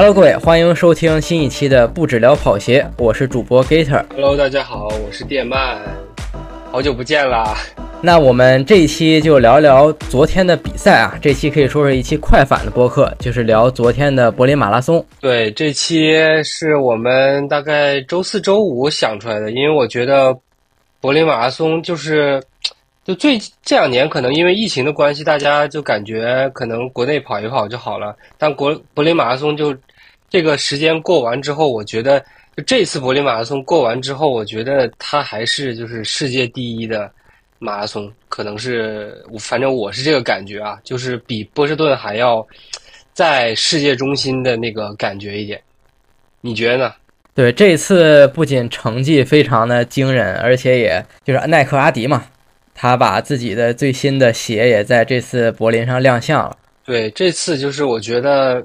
Hello，各位，欢迎收听新一期的不止聊跑鞋，我是主播 Gator。Hello，大家好，我是电鳗，好久不见啦。那我们这一期就聊一聊昨天的比赛啊，这期可以说是一期快反的播客，就是聊昨天的柏林马拉松。对，这期是我们大概周四周五想出来的，因为我觉得柏林马拉松就是。就最这两年，可能因为疫情的关系，大家就感觉可能国内跑一跑就好了。但国柏林马拉松就这个时间过完之后，我觉得就这次柏林马拉松过完之后，我觉得它还是就是世界第一的马拉松，可能是反正我是这个感觉啊，就是比波士顿还要在世界中心的那个感觉一点。你觉得呢？对，这次不仅成绩非常的惊人，而且也就是耐克阿迪嘛。他把自己的最新的鞋也在这次柏林上亮相了。对，这次就是我觉得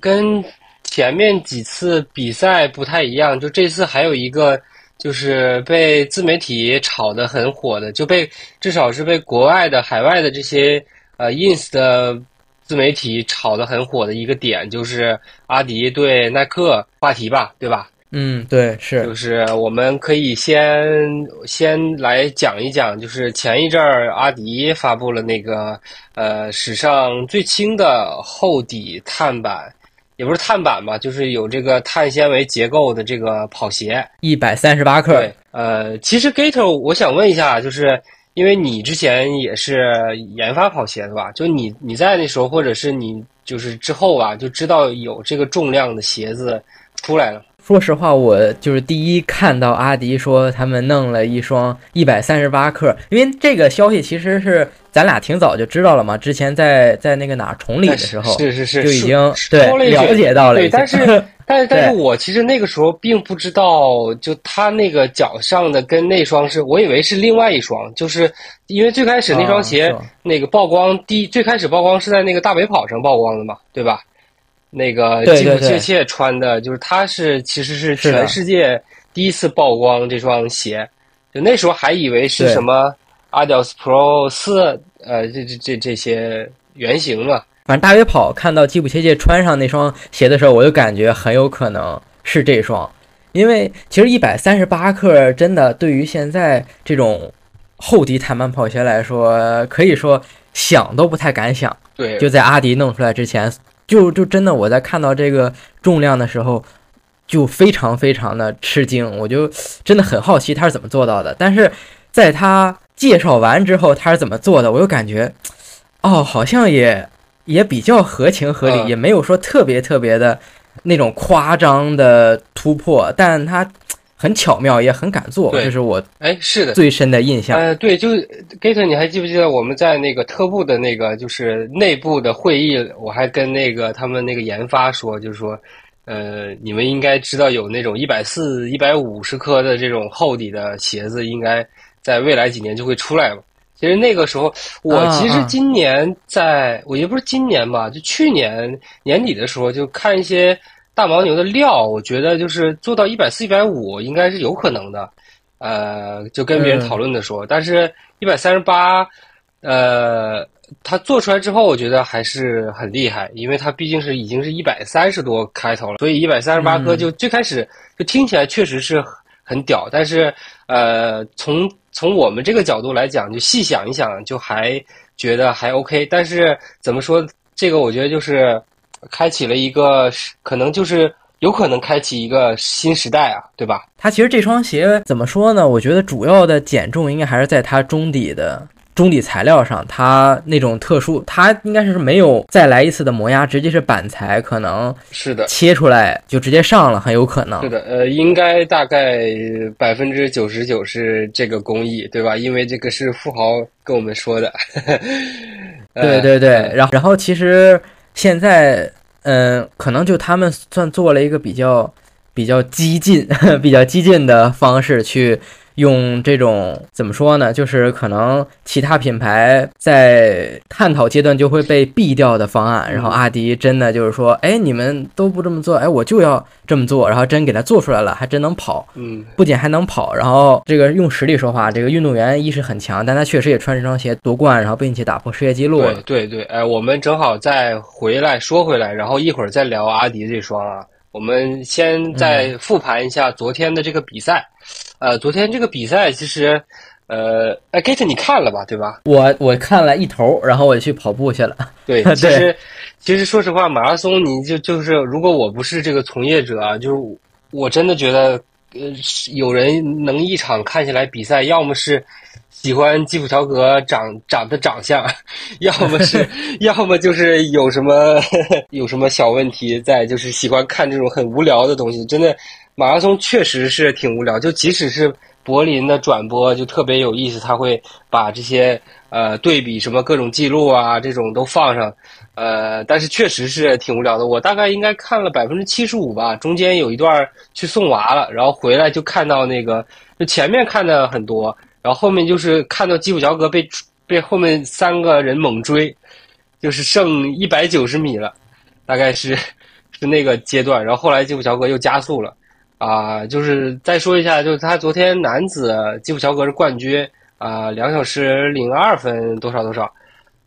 跟前面几次比赛不太一样，就这次还有一个就是被自媒体炒得很火的，就被至少是被国外的海外的这些呃 ins 的自媒体炒得很火的一个点，就是阿迪对耐克话题吧，对吧？嗯，对，是，就是我们可以先先来讲一讲，就是前一阵儿阿迪发布了那个呃史上最轻的厚底碳板，也不是碳板吧，就是有这个碳纤维结构的这个跑鞋，一百三十八克。对，呃，其实 Gator，我想问一下，就是因为你之前也是研发跑鞋的吧？就你你在那时候，或者是你就是之后啊，就知道有这个重量的鞋子出来了。说实话，我就是第一看到阿迪说他们弄了一双一百三十八克，因为这个消息其实是咱俩挺早就知道了嘛。之前在在那个哪崇礼的时候，是是是，就已经对了解到了。对，但是但是但是我其实那个时候并不知道，就他那个脚上的跟那双是我以为是另外一双，就是因为最开始那双鞋那个曝光第最开始曝光是在那个大北跑上曝光的嘛，对吧？那个吉普切切穿的，就是他是其实是全世界第一次曝光这双鞋，就那时候还以为是什么 Adidas Pro 四，呃，这这这这些原型嘛。反正大约跑看到吉普切切穿上那双鞋的时候，我就感觉很有可能是这双，因为其实一百三十八克真的对于现在这种厚底碳板跑鞋来说，可以说想都不太敢想。对，就在阿迪弄出来之前。就就真的我在看到这个重量的时候，就非常非常的吃惊，我就真的很好奇他是怎么做到的。但是在他介绍完之后，他是怎么做的，我又感觉，哦，好像也也比较合情合理，也没有说特别特别的那种夸张的突破，但他。很巧妙，也很敢做，这是我哎，是的，最深的印象。呃，对，就 Gator，你还记不记得我们在那个特步的那个就是内部的会议，我还跟那个他们那个研发说，就是说，呃，你们应该知道有那种一百四、一百五十克的这种厚底的鞋子，应该在未来几年就会出来嘛。其实那个时候，我其实今年在，我也不是今年吧，就去年年底的时候，就看一些。大牦牛的料，我觉得就是做到一百四、一百五应该是有可能的，呃，就跟别人讨论的说，但是一百三十八，呃，他做出来之后，我觉得还是很厉害，因为它毕竟是已经是一百三十多开头了，所以一百三十八颗就最开始就听起来确实是很屌，但是呃，从从我们这个角度来讲，就细想一想，就还觉得还 OK，但是怎么说，这个我觉得就是。开启了一个，可能就是有可能开启一个新时代啊，对吧？它其实这双鞋怎么说呢？我觉得主要的减重应该还是在它中底的中底材料上，它那种特殊，它应该是没有再来一次的磨压，直接是板材，可能是的，切出来就直接上了，很有可能。是的，呃，应该大概百分之九十九是这个工艺，对吧？因为这个是富豪跟我们说的。对对对，然后然后其实。现在，嗯，可能就他们算做了一个比较比较激进、比较激进的方式去用这种怎么说呢？就是可能其他品牌在探讨阶段就会被毙掉的方案，然后阿迪真的就是说，哎，你们都不这么做，哎，我就要这么做，然后真给他做出来了，还真能跑，嗯，不仅还能跑，然后这个用实力说话，这个运动员意识很强，但他确实也穿这双鞋夺冠，然后并且打破世界纪录对对对，哎，我们正好再回来说回来，然后一会儿再聊阿迪这双啊。我们先再复盘一下昨天的这个比赛，呃，昨天这个比赛其实，呃，哎，Gate 你看了吧，对吧？我我看了一头，然后我就去跑步去了。对，其实其实说实话，马拉松你就就是，如果我不是这个从业者啊，就是我真的觉得，呃，有人能一场看下来比赛，要么是。喜欢基普乔格长长的长相，要么是，要么就是有什么 有什么小问题在，就是喜欢看这种很无聊的东西。真的，马拉松确实是挺无聊。就即使是柏林的转播，就特别有意思，他会把这些呃对比什么各种记录啊这种都放上，呃，但是确实是挺无聊的。我大概应该看了百分之七十五吧，中间有一段去送娃了，然后回来就看到那个，就前面看的很多。然后后面就是看到基普乔格被被后面三个人猛追，就是剩一百九十米了，大概是是那个阶段。然后后来基普乔格又加速了，啊，就是再说一下，就是他昨天男子基普乔格是冠军啊，两小时零二分多少多少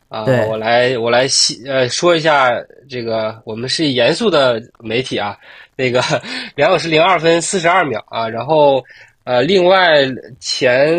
啊，我来我来细呃说一下这个，我们是严肃的媒体啊，那个两小时零二分四十二秒啊，然后。呃，另外前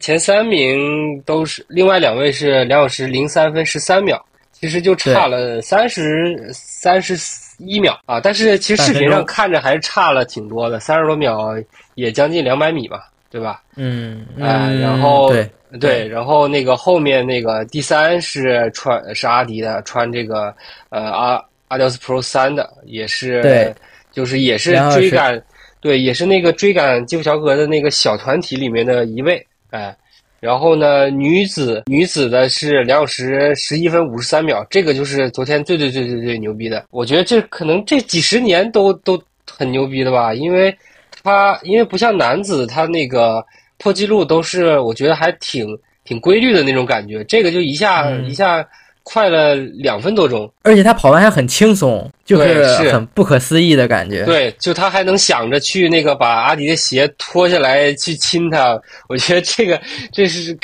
前三名都是，另外两位是两小时零三分十三秒，其实就差了三十三十一秒啊。但是其实视频上看着还是差了挺多的，三十多秒也将近两百米吧，对吧？嗯，哎，然后对对，然后那个后面那个第三是穿是阿迪的，穿这个呃阿阿迪斯 Pro 三的，也是对，就是也是追赶。对，也是那个追赶基普乔格的那个小团体里面的一位，哎，然后呢，女子女子的是两小时十一分五十三秒，这个就是昨天最最最最最牛逼的。我觉得这可能这几十年都都很牛逼的吧，因为他因为不像男子，他那个破纪录都是我觉得还挺挺规律的那种感觉，这个就一下一下。快了两分多钟，而且他跑完还很轻松，就是很不可思议的感觉。对，就他还能想着去那个把阿迪的鞋脱下来去亲他，我觉得这个这是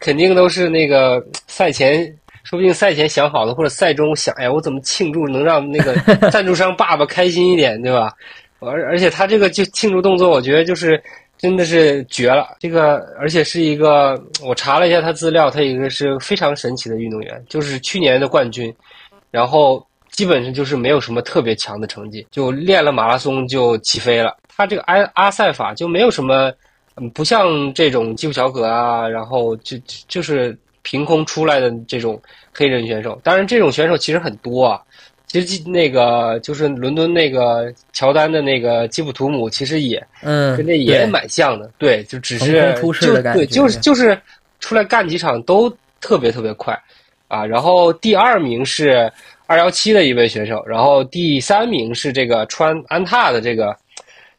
肯定都是那个赛前，说不定赛前想好了，或者赛中想，哎，我怎么庆祝能让那个 赞助商爸爸开心一点，对吧？而而且他这个就庆祝动作，我觉得就是。真的是绝了，这个而且是一个，我查了一下他资料，他一个是非常神奇的运动员，就是去年的冠军，然后基本上就是没有什么特别强的成绩，就练了马拉松就起飞了。他这个阿阿塞法就没有什么，不像这种基普乔格啊，然后就就是凭空出来的这种黑人选手。当然，这种选手其实很多啊。其实那个就是伦敦那个乔丹的那个基普图姆，其实也嗯跟那也蛮像的，对，就只是就对，就是就是出来干几场都特别特别快啊。然后第二名是二幺七的一位选手，然后第三名是这个穿安踏的这个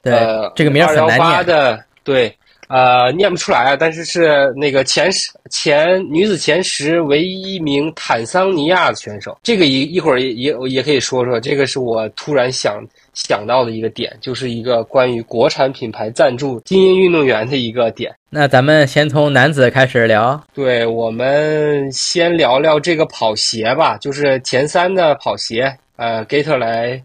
呃这个名二幺八的对。呃，念不出来啊，但是是那个前十前女子前十唯一一名坦桑尼亚的选手，这个一一会儿也也也可以说说，这个是我突然想想到的一个点，就是一个关于国产品牌赞助精英运动员的一个点。那咱们先从男子开始聊，对，我们先聊聊这个跑鞋吧，就是前三的跑鞋，呃，Gator 来。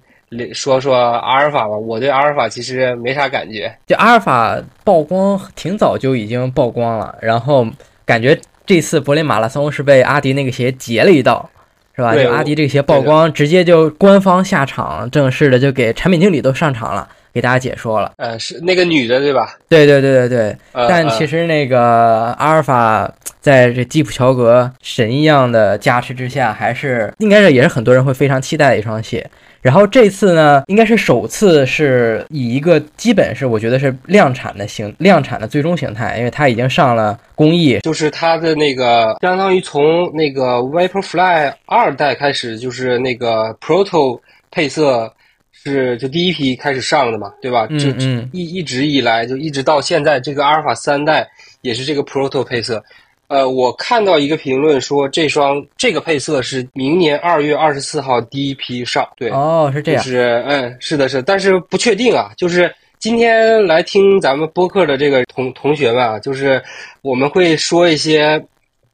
说说阿尔法吧，我对阿尔法其实没啥感觉。就阿尔法曝光挺早就已经曝光了，然后感觉这次柏林马拉松是被阿迪那个鞋截了一道，是吧？就阿迪这个鞋曝光，直接就官方下场，正式的就给产品经理都上场了，给大家解说了。呃，是那个女的对吧？对对对对对。但其实那个阿尔法在这基普乔格神一样的加持之下，还是应该是也是很多人会非常期待的一双鞋。然后这次呢，应该是首次是以一个基本是我觉得是量产的形量产的最终形态，因为它已经上了工艺，就是它的那个相当于从那个 Vaporfly 二代开始，就是那个 Proto 配色是就第一批开始上的嘛，对吧？就嗯嗯一一直以来就一直到现在，这个阿尔法三代也是这个 Proto 配色。呃，我看到一个评论说，这双这个配色是明年二月二十四号第一批上，对，哦，是这样就，是嗯，是的是，但是不确定啊。就是今天来听咱们播客的这个同同学们啊，就是我们会说一些，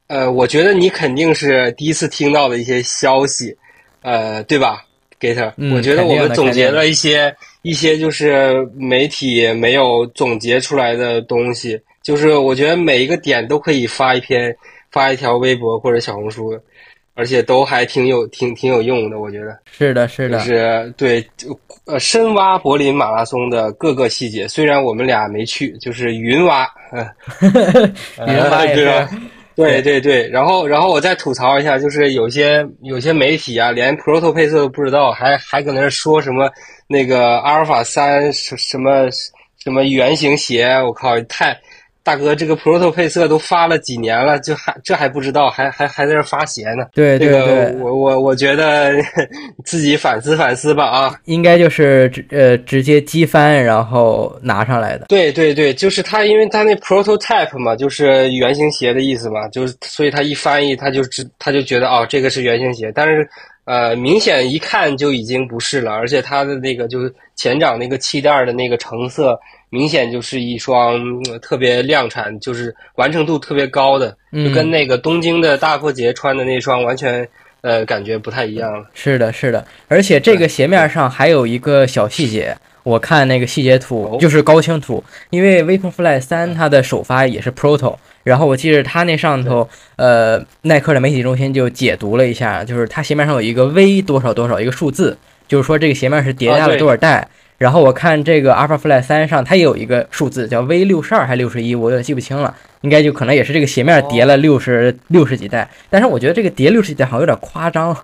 呃，我觉得你肯定是第一次听到的一些消息，呃，对吧，Gator？、嗯我觉得我们总结了一些一些就是媒体没有总结出来的东西，就是我觉得每一个点都可以发一篇发一条微博或者小红书。而且都还挺有挺挺有用的，我觉得。是的，是就的，是对，就呃，深挖柏林马拉松的各个细节。虽然我们俩没去，就是云挖，嗯、云挖也是 对吧？对对对，然后然后我再吐槽一下，就是有些有些媒体啊，连 Proto 配色都不知道，还还搁那儿说什么那个阿尔法三什什么什么圆形鞋，我靠，太大哥，这个 Proto 配色都发了几年了，就还这还不知道，还还还在这儿发鞋呢。对对这个对，我我我觉得 自己反思反思吧啊。应该就是直呃直接机翻然后拿上来的。对对对，就是它，因为它那 prototype 嘛，就是原型鞋的意思嘛，就是所以它一翻译，他就知他就觉得哦，这个是原型鞋，但是呃，明显一看就已经不是了，而且它的那个就是前掌那个气垫的那个成色，明显就是一双、嗯特别量产，就是完成度特别高的，就跟嗯。那个东京的大破节穿的那双完全呃感觉不太一样了。是的，是的，而且这个鞋面上还有一个小细节，我看那个细节图哦。就是高清图，因为 Vaporfly 三它的首发也是 Proto，然后我记得它那上头，呃，耐克的媒体中心就解读了一下，就是它鞋面上有一个 V 多少多少一个数字，就是说这个鞋面是叠加了多少代。然后我看这个 Alphafly 三上它也有一个数字叫 V 六十二还是六十一，我有点记不清了，应该就可能也是这个鞋面叠了六十六十几代，但是我觉得这个叠六十几代好像有点夸张。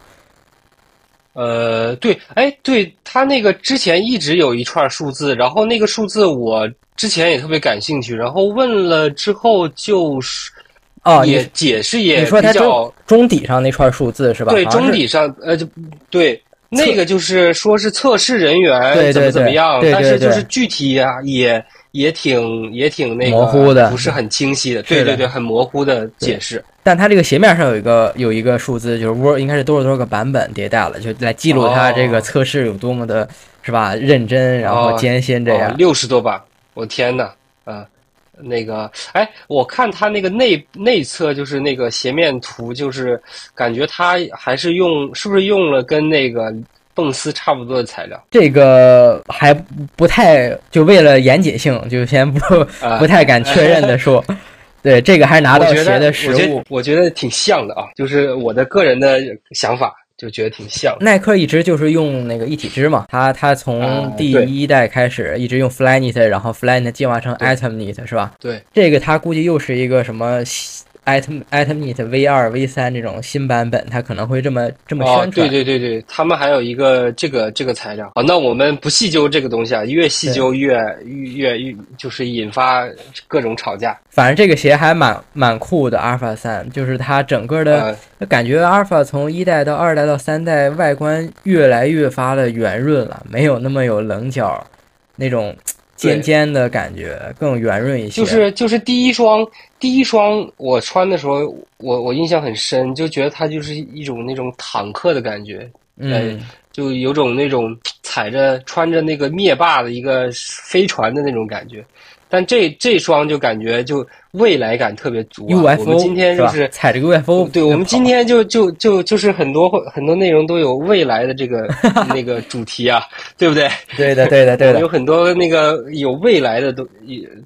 呃，对，哎，对他那个之前一直有一串数字，然后那个数字我之前也特别感兴趣，然后问了之后就是哦，也解释也你说它比较中中底上那串数字是吧？对中底上呃就对那个就是说是测试人员怎么怎么样，对对对但是就是具体啊也也挺也挺那个模糊的不是很清晰的，对对对，很模糊的解释。但它这个鞋面上有一个有一个数字，就是 Word 应该是多少多少个版本迭代了，就来记录它这个测试有多么的，是吧？认真，然后哦艰辛这样。六十多版，我天呐，啊，那个，哎，我看它那个内内侧就是那个斜面图，就是感觉它还是用，是不是用了跟那个蹦丝差不多的材料？这个还不太，就为了严谨性，就先不啊不太敢确认的说。对，这个还是拿到鞋的实物我。我觉得挺像的啊，就是我的个人的想法，就觉得挺像。耐克一直就是用那个一体织嘛，它它从啊第一代开始一直用 Flyknit，然后 Flyknit 进化成对 Atomknit 是吧？对，这个它估计又是一个什么 Atom Atomknit V 二 V 三这种新版本，它可能会这么这么哦宣，传。对对对对，他们还有一个这个这个材料哦，那我们不细究这个东西啊，越细究越越越越就是引发各种吵架。反正这个鞋还蛮蛮酷的，Alpha 三就是它整个的呃，感觉 Alpha 从一代到二代到三代，外观越来越发的圆润了，没有那么有棱角，那种尖尖的感觉，更圆润一些。就是就是第一双第一双我穿的时候，我我印象很深，就觉得它就是一种那种坦克的感觉，嗯，就有种那种踩着穿着那个灭霸的一个飞船的那种感觉。但这这双就感觉就未来感特别足、啊。UFO 我们今天就是吧踩着个 UFO，对，我们今天就就就就是很多很多内容都有未来的这个 那个主题啊，对不对？对的对的对的 有，很多那个有未来的东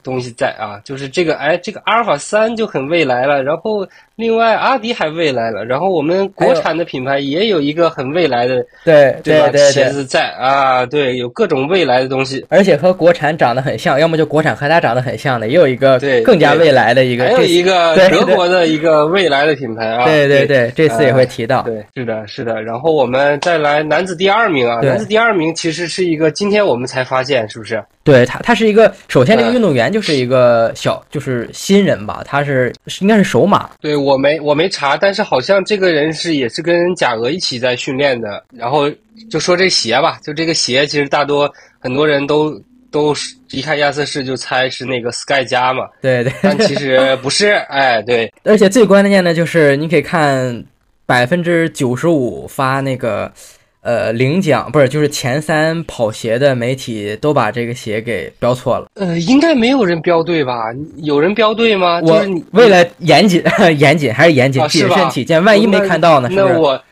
东西在啊，就是这个哎，这个阿尔法三就很未来了，然后另外阿迪还未来了，然后我们国产的品牌也有一个很未来的对对对对，鞋子在啊，对，有各种未来的东西。而且和国产长得很像，要么就国产和它长得很像的，也有一个对更加未来来的一个，还有一个 德国的一个未来的品牌啊，对对对对，这次也会提到。对，是的，是的。然后我们再来男子第二名啊，男子第二名其实是一个今天我们才发现，是不是？对他，他是一个首先这个嗯运动员就是一个小就是新人吧，他是是应该是首马，对我没我没查，但是好像这个人是也是跟贾俄一起在训练的。然后就说这鞋吧，就这个鞋，其实大多很多人都都是一看亚瑟士就猜是那个 Sky 加嘛，对对，但其实 不是。哎，对，而且最关键的就是你可以看百分之九十五发那个呃领奖不是就是前三跑鞋的媒体都把这个鞋给标错了。呃，应该没有人标对吧？有人标对吗？就我为了严谨 严谨还是严谨谨慎起见，万一没看到呢？是不是？那我，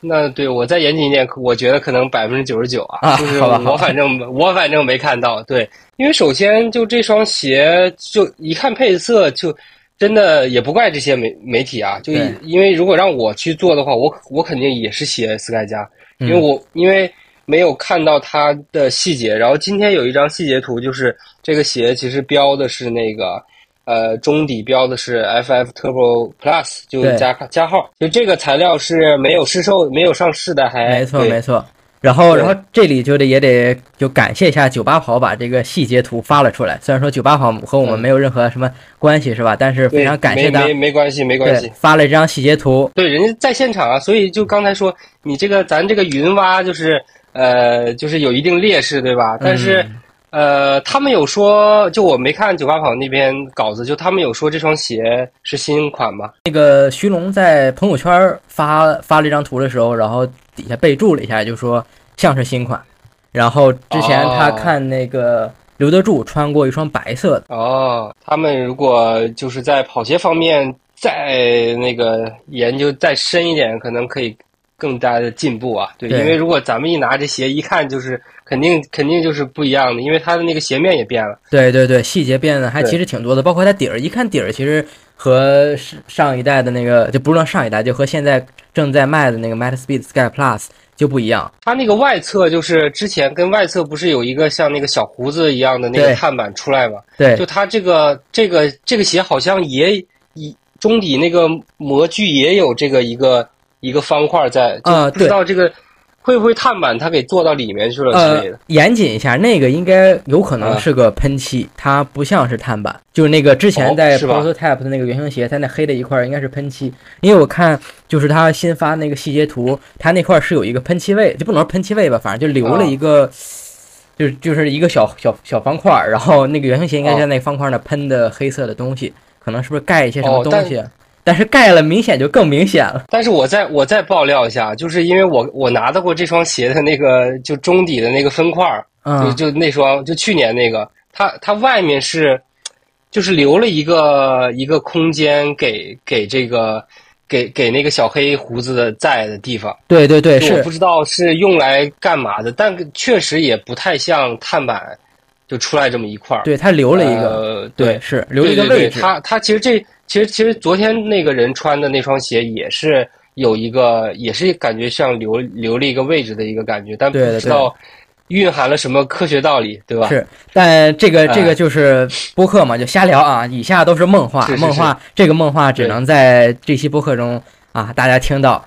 那对我再严谨一点，我觉得可能百分之九十九啊，啊就是我反正我反正没看到。对，因为首先就这双鞋，就一看配色就。真的也不怪这些媒媒体啊，就因为如果让我去做的话，我我肯定也是写 Sky 加，因为嗯。我因为没有看到它的细节。然后今天有一张细节图，就是这个鞋其实标的是那个呃中底标的是 FF Turbo Plus，就对。加加号，就这个材料是没有试售、没有上市的，还没错对。没错。然后，然后这里就得也得就感谢一下九八跑把这个细节图发了出来。虽然说九八跑和我们嗯没有任何什么关系，是吧？但是非常感谢他没没，没关系，没关系。，发了一张细节图。对，人家在现场啊，所以就刚才说你这个咱这个云蛙就是呃就是有一定劣势，对吧？但是。嗯呃，他们有说，就我没看九八跑那边稿子，就他们有说这双鞋是新款吗？那个徐龙在朋友圈发发了一张图的时候，然后底下备注了一下，就说像是新款。然后之前他哦看那个刘德柱穿过一双白色的，哦，他们如果就是在跑鞋方面再那个研究再深一点，可能可以更大的进步啊。对，对因为如果咱们一拿这鞋一看，就是肯定肯定就是不一样的，因为它的那个鞋面也变了。对对对，细节变得还其实挺多的，包括它底儿，一看底儿其实和上上一代的那个就不是说上一代，就和现在正在卖的那个 Meta Speed Sky Plus 就不一样。它那个外侧就是之前跟外侧不是有一个像那个小胡子一样的那个碳板出来吗？对就它这个这个这个鞋好像也一中底那个模具也有这个一个一个方块在，就啊不知道这个会不会碳板它给做到里面去了之呃类的。，严谨一下，那个应该有可能啊是个喷漆，它不像是碳板。就是那个之前哦在 prototype 的那个原型鞋，它那黑的一块应该是喷漆，因为我看就是它新发那个细节图，它那块儿是有一个喷漆位，就不能说喷漆位吧，反正就留了啊一个。就是就是一个小小小方块儿，然后那个原型鞋应该哦在那个方块儿那喷的黑色的东西，可能是不是盖一些什么东西？但是盖了，明显就更明显了。但是我再我再爆料一下，就是因为我我拿到过这双鞋的那个就中底的那个分块儿，嗯，就就那双，就去年那个，它它外面是，就是留了一个一个空间给给这个给给那个小黑胡子的在的地方，对对对，是我不知道是用来干嘛的，但确实也不太像碳板就出来这么一块儿，对他留了一个，呃、对，是留了一个位置。它它其实这其实其实昨天那个人穿的那双鞋也是有一个，也是感觉像留留了一个位置的一个感觉，但不知道蕴含了什么科学道理，对吧？是，但这个哎这个就是播客嘛，就瞎聊啊。以下都是梦话，是是梦话这个梦话只能在这期播客中啊大家听到。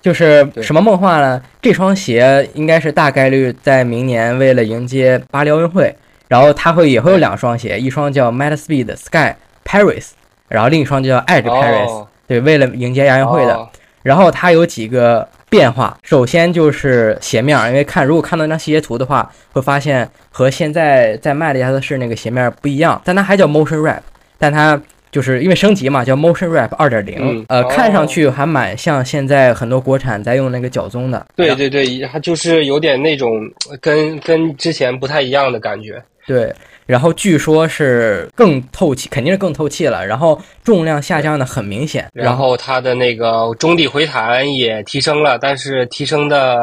就是什么梦话呢？这双鞋应该是大概率在明年为了迎接巴黎奥运会，然后它会也会有两双鞋，一双叫 Meta Speed Sky Paris，然后另一双就叫 Edge Paris，、哦对，为了迎接亚运会的。哦然后它有几个变化，首先就是鞋面儿，因为看如果看到那张细节图的话，会发现和现在在卖的亚瑟士那个鞋面儿不一样，但它还叫 Motion Wrap，但它就是因为升级嘛，叫 Motion Wrap 二点零嗯，呃，哦看上去还蛮像现在很多国产在用那个脚棕的，对对对，它就是有点那种跟跟之前不太一样的感觉。对，然后据说是更透气，肯定是更透气了，然后重量下降的很明显，然后它的那个中底回弹也提升了，但是提升的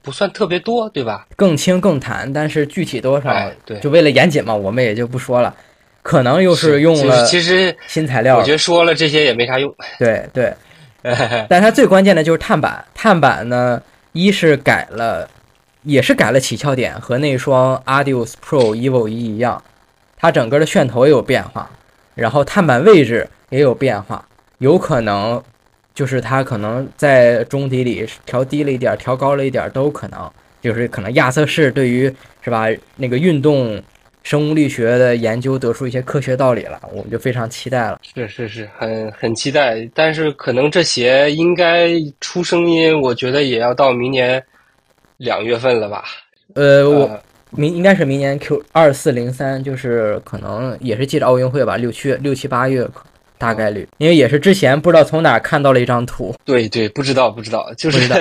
不算特别多，对吧？更轻更弹，但是具体多少，哎，对，就为了严谨嘛，我们也就不说了，可能又是用其了其实新材料。我觉，得说了这些也没啥用。对对，但它最关键的就是碳板，碳板呢，一是改了，也是改了起翘点，和那双 Adios Pro Evo 一一样，它整个的楦头也有变化。然后碳板位置也有变化，有可能就是它可能在中底里调低了一点，调高了一点都有可能。就是可能亚瑟士对于是吧那个运动生物力学的研究得出一些科学道理了，我们就非常期待了。是是是，很很期待。但是可能这鞋应该出声音，我觉得也要到明年两月份了吧。呃，我明应该是明年 Q 二四零三，就是可能也是借着奥运会吧，六七六七八月大概率，因为也是之前不知道从哪看到了一张图。对对，不知道不知道，就是不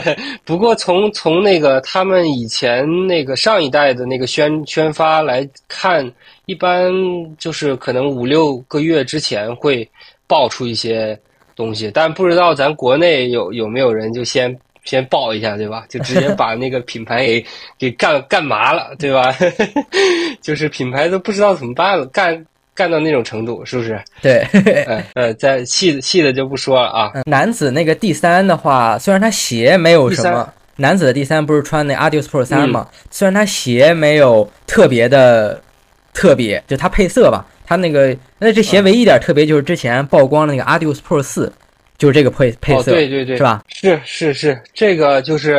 不过从从那个他们以前那个上一代的那个宣宣发来看，一般就是可能五六个月之前会爆出一些东西，但不知道咱国内有有没有人就先先爆一下，对吧？就直接 把那个品牌给给干干麻了，对吧？就是品牌都不知道怎么办了，干干到那种程度，是不是？对，呃呃，在细的细的就不说了啊。嗯男子那个第三的话，虽然他鞋没有什么，男子的第三不是穿那 Adios Pro 三嗯嘛？虽然他鞋没有特别的特别，就它配色吧，他那个那这嗯鞋唯一一点特别就是之前曝光的那个 Adios Pro 四，就是这个配配哦，色，对对对，是吧？是是是，这个就是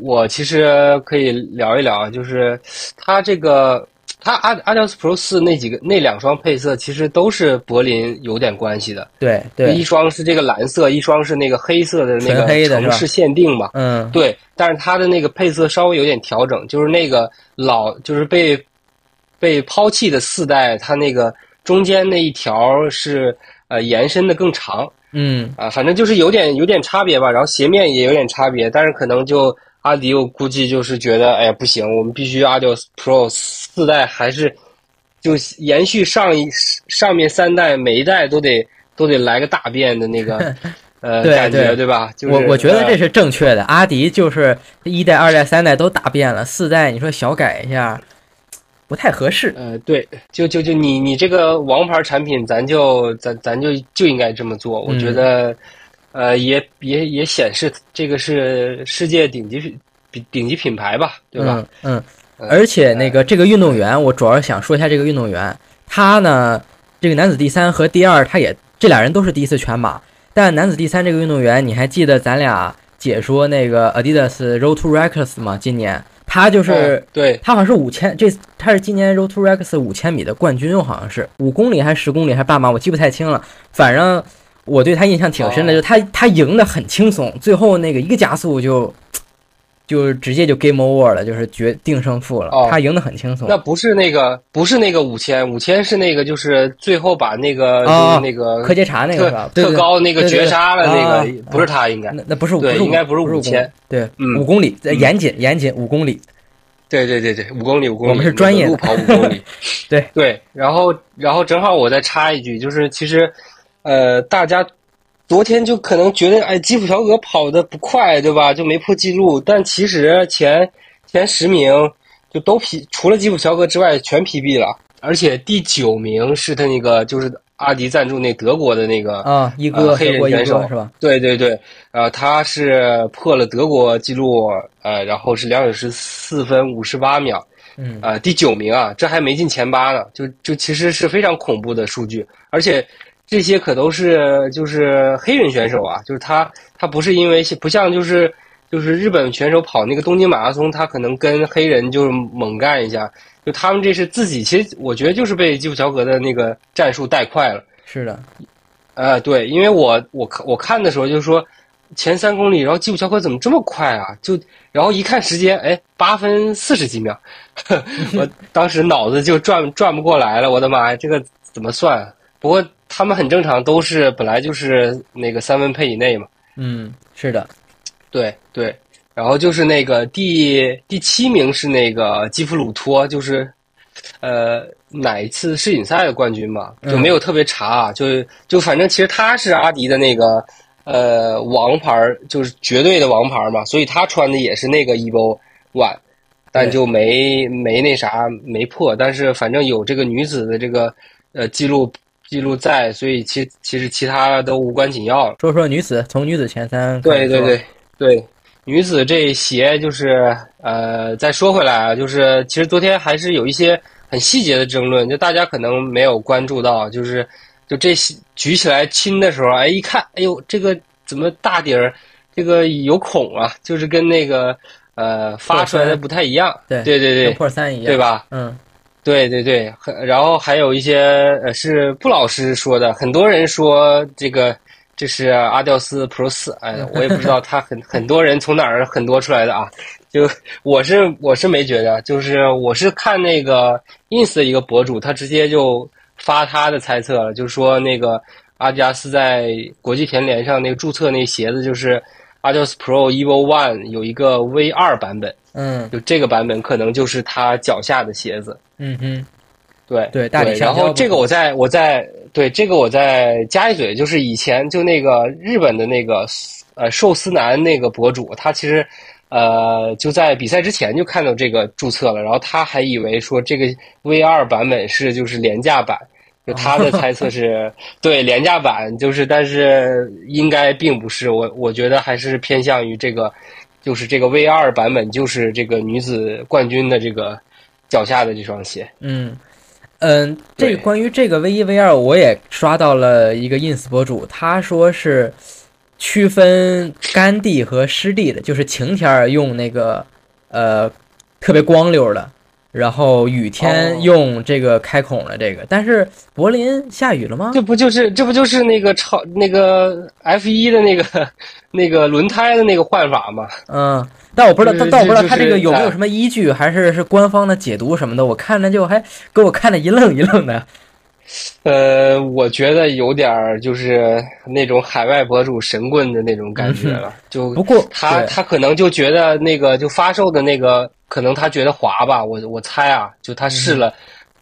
我其实可以聊一聊啊，就是它这个它阿阿迪斯 Pro 四那几个那两双配色其实都是柏林有点关系的，对对一，双是这个蓝色，一双是那个黑色的那个城市限定嘛，嗯，对，但是它的那个配色稍微有点调整，就是那个老就是被被抛弃的四代，它那个中间那一条是呃延伸的更长。嗯，啊，反正就是有点有点差别吧，然后鞋面也有点差别，但是可能就阿迪，我估计就是觉得，哎呀不行，我们必须阿迪 Pro 四代还是就延续上一上面三代，每一代都得都得来个大变的那个 呃对感觉，对对吧？就是我我觉得这呃是正确的。阿迪就是一代、二代、三代都大变了，四代你说小改一下，不太合适。呃，对，就就就你你这个王牌产品，咱就咱咱就就应该这么做。我觉嗯得，呃，也也也显示这个是世界顶级品顶顶级品牌吧，对吧？嗯而且那个这个运动员，我主要想说一下这个运动员，他呢，这个男子第三和第二，他也这俩人都是第一次全马，但男子第三这个运动员，你还记得咱俩解说那个 Adidas Road to Records 吗？今年他就是。哦对，他好像是五千，这他是今年 Road to Rex 五千米的冠军，好像是五公里还是十公里还是半马，我记不太清了。反正我对他印象挺深的，哦就他他赢的很轻松，最后那个一个加速就就直接就 game over 了，就是决定胜负了。哦他赢得很轻松。那不是那个不是那个五千，五千是那个就是最后把那个哦就是那个柯洁查那个特高那个绝杀了那啊个，不是他应该。那那不是不是对应该不是五五千，对，嗯五公里，严谨严谨五公里。对对对对，五公里五公里，我们是专业的路跑五公里。对对，然后然后正好我再插一句，就是其实，呃，大家昨天就可能觉得，哎，基普乔格跑得不快，对吧？就没破纪录，但其实前前十名就都 P，除了基普乔格之外全 PB 了，而且第九名是他那个就是阿迪赞助那德国的那个啊，一哥呃黑人选手。是吧？对对对，呃，他是破了德国纪录，呃，然后是两小时四分五十八秒，嗯。呃，第九名啊，这还没进前八呢，就就其实是非常恐怖的数据，而且这些可都是就是黑人选手啊，就是他他不是因为不像就是就是日本选手跑那个东京马拉松，他可能跟黑人就是猛干一下，就他们这是自己，其实我觉得就是被基普乔格的那个战术带快了。是的，呃，对，因为我我看我看的时候就说前三公里，然后基普乔格怎么这么快啊？就然后一看时间，哎，八分四十几秒，我当时脑子就转转不过来了。我的妈呀，这个怎么算啊？不过他们很正常，都是本来就是那个三分配以内嘛。嗯，是的，对对，然后就是那个第第七名是那个基弗鲁托，就是呃哪一次世锦赛的冠军嘛，就没有特别查啊，就就反正其实他是阿迪的那个呃王牌儿，就是绝对的王牌儿嘛，所以他穿的也是那个 Evo One，但就没没那啥没破，但是反正有这个女子的这个呃记录记录在，所以其其实其他都无关紧要了。说说女子，从女子前三对对对对，女子这鞋就是呃，再说回来啊，就是其实昨天还是有一些很细节的争论，就大家可能没有关注到，就是就这举起来亲的时候，哎，一看，哎呦，这个怎么大底儿这个有孔啊？就是跟那个呃发出来的不太一样。对对对对，破三一样，对吧？嗯，对对对，很然后还有一些呃是布老师说的，很多人说这个这是阿吊斯 Pro 四，哎，我也不知道他很 很多人从哪儿很多出来的啊。就我是我是没觉得，就是我是看那个 ins 的一个博主，他直接就发他的猜测了，就说那个阿迪达斯在国际田联上那个注册那鞋子，就是阿迪达斯 Pro Evo One 有一个 V 二版本，嗯，就这个版本可能就是他脚下的鞋子，嗯哼，对对，大然后这个我再我再对这个我再加一嘴，就是以前就那个日本的那个呃寿司男那个博主，他其实。呃，就在比赛之前就看到这个注册了，然后他还以为说这个 V 二版本是就是廉价版，就他的猜测是对廉价版，就是但是应该并不是，我我觉得还是偏向于这个，就是这个 V 二版本就是这个女子冠军的这个脚下的这双鞋。嗯嗯，这个关于这个 V 一 V 二，我也刷到了一个 ins 博主，他说是。区分干地和湿地的，就是晴天用那个呃特别光溜的，然后雨天用这个开孔的这个。但是柏林下雨了吗？这不就是这不就是那个超那个 F 一的那个 那个轮胎的那个换法吗？嗯，但我不知道，但但我不知道他这个有没有什么依据，还是是官方的解读什么的。我看着就还给我看的一愣一愣的。呃，我觉得有点儿就是那种海外博主神棍的那种感觉了。就不过他他可能就觉得那个就发售的那个，可能他觉得滑吧。我我猜啊，就他试了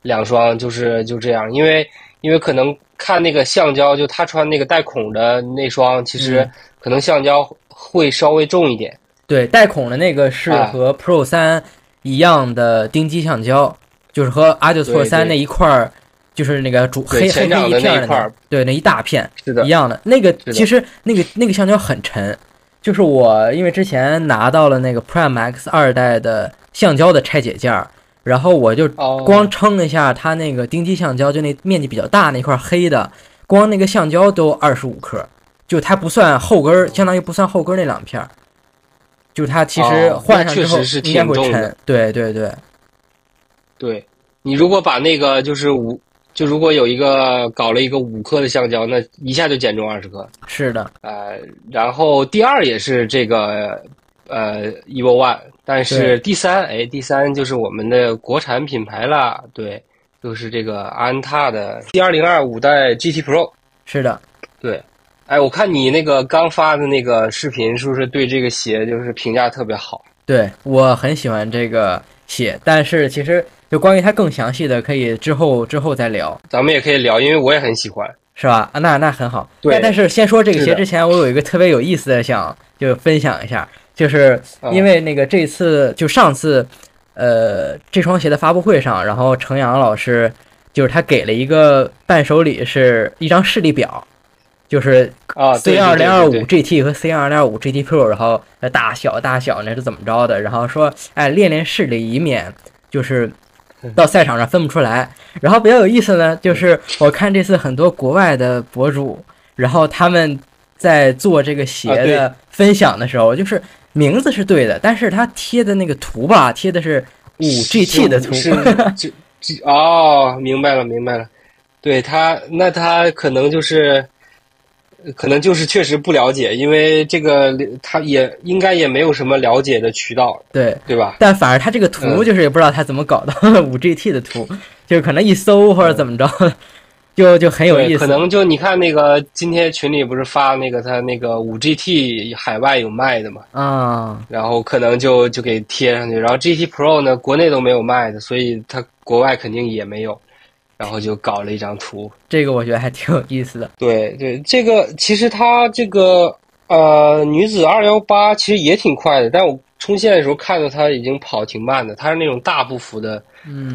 两双，就是就这样。因为因为可能看那个橡胶，就他穿那个带孔的那双，其实可能橡胶会稍微重一点。对，带孔的那个是和 Pro 三一样的丁基橡胶，就是和阿迪托三那一块儿。就是那个主黑黑黑一片的，对，那一大片。是的，一样的。那个其实那个那个橡胶很沉，就是我因为之前拿到了那个 Prime X 二代的橡胶的拆解件儿，然后我就光称了一下它那个丁基橡胶，就那面积比较大那块黑的，光那个橡胶都二十五克，就它不算后跟儿，相当于不算后跟儿那两片儿，就它其实换上之后应该会沉，对对对，对你如果把那个就是五。就如果有一个搞了一个五克的橡胶，那一下就减重二十克。是的，呃，然后第二也是这个呃 Evo One，但是第三，哎，第三就是我们的国产品牌了，对，就是这个安踏的第二零二五代 GT Pro。是的，对，哎，我看你那个刚发的那个视频，是不是对这个鞋就是评价特别好？对我很喜欢这个鞋，但是其实。就关于它更详细的，可以之后之后再聊。咱们也可以聊，因为我也很喜欢，是吧？啊，那那很好。对，但是先说这个鞋之前，我有一个特别有意思的想就分享一下，就是因为那个这次就上次，呃，这双鞋的发布会上，然后程阳老师就是他给了一个伴手礼，是一张视力表，就是啊，C 二零二五 GT 和 C 二零二五 GT Pro，然后大小大小那是怎么着的？然后说，哎，练练视力，以免就是。到赛场上分不出来，然后比较有意思呢，就是我看这次很多国外的博主，然后他们在做这个鞋的分享的时候，就是名字是对的，但是他贴的那个图吧，贴的是五 GT 的图。是，哦，明白了，明白了，对他，那他可能就是。可能就是确实不了解，因为这个他也应该也没有什么了解的渠道，对对吧？但反而他这个图就是也不知道他怎么搞到五 GT 的图，就是可能一搜或者怎么着，就就很有意思。可能就你看那个今天群里不是发那个他那个五 GT 海外有卖的嘛？啊，然后可能就就给贴上去，然后 GT Pro 呢国内都没有卖的，所以他国外肯定也没有。然后就搞了一张图，这个我觉得还挺有意思的。对对，这个其实它这个呃女子二幺八其实也挺快的，但我冲线的时候看到它已经跑挺慢的。它是那种大步幅的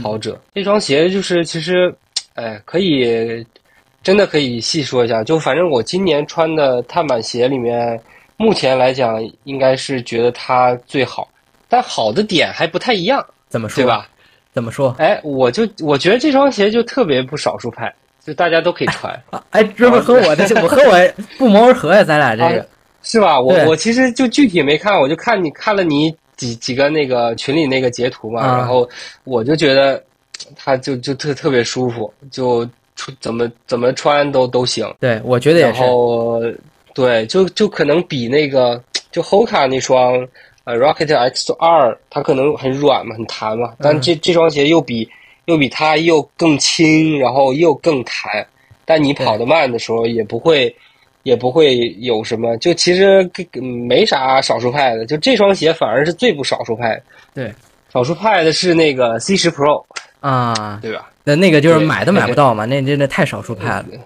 跑者。这双鞋就是其实，哎，可以真的可以细说一下。就反正我今年穿的碳板鞋里面，目前来讲应该是觉得它最好，但好的点还不太一样。怎么说？对吧？怎么说？哎，我就我觉得这双鞋就特别不少数派，就大家都可以穿。啊哎，这不和我的，我和我不谋而合呀，咱俩这个。是吧？我我其实就具体没看，我就看你看了你几几个那个群里那个截图嘛，啊然后我就觉得它就就特特别舒服，就出怎么怎么穿都都行。对，我觉得也然是。后对，就就可能比那个就 Hoka 那双呃 Rocket X 二，它可能很软嘛，很弹嘛，但嗯这这双鞋又比又比它又更轻，然后又更弹，但你跑得慢的时候也不会。也不会有什么，就其实没啥少数派的，就这双鞋反而是最不少数派的。对，少数派的是那个 C 十 Pro，啊，对吧？那那个就是买都买不到嘛，那真的太少数派了。对对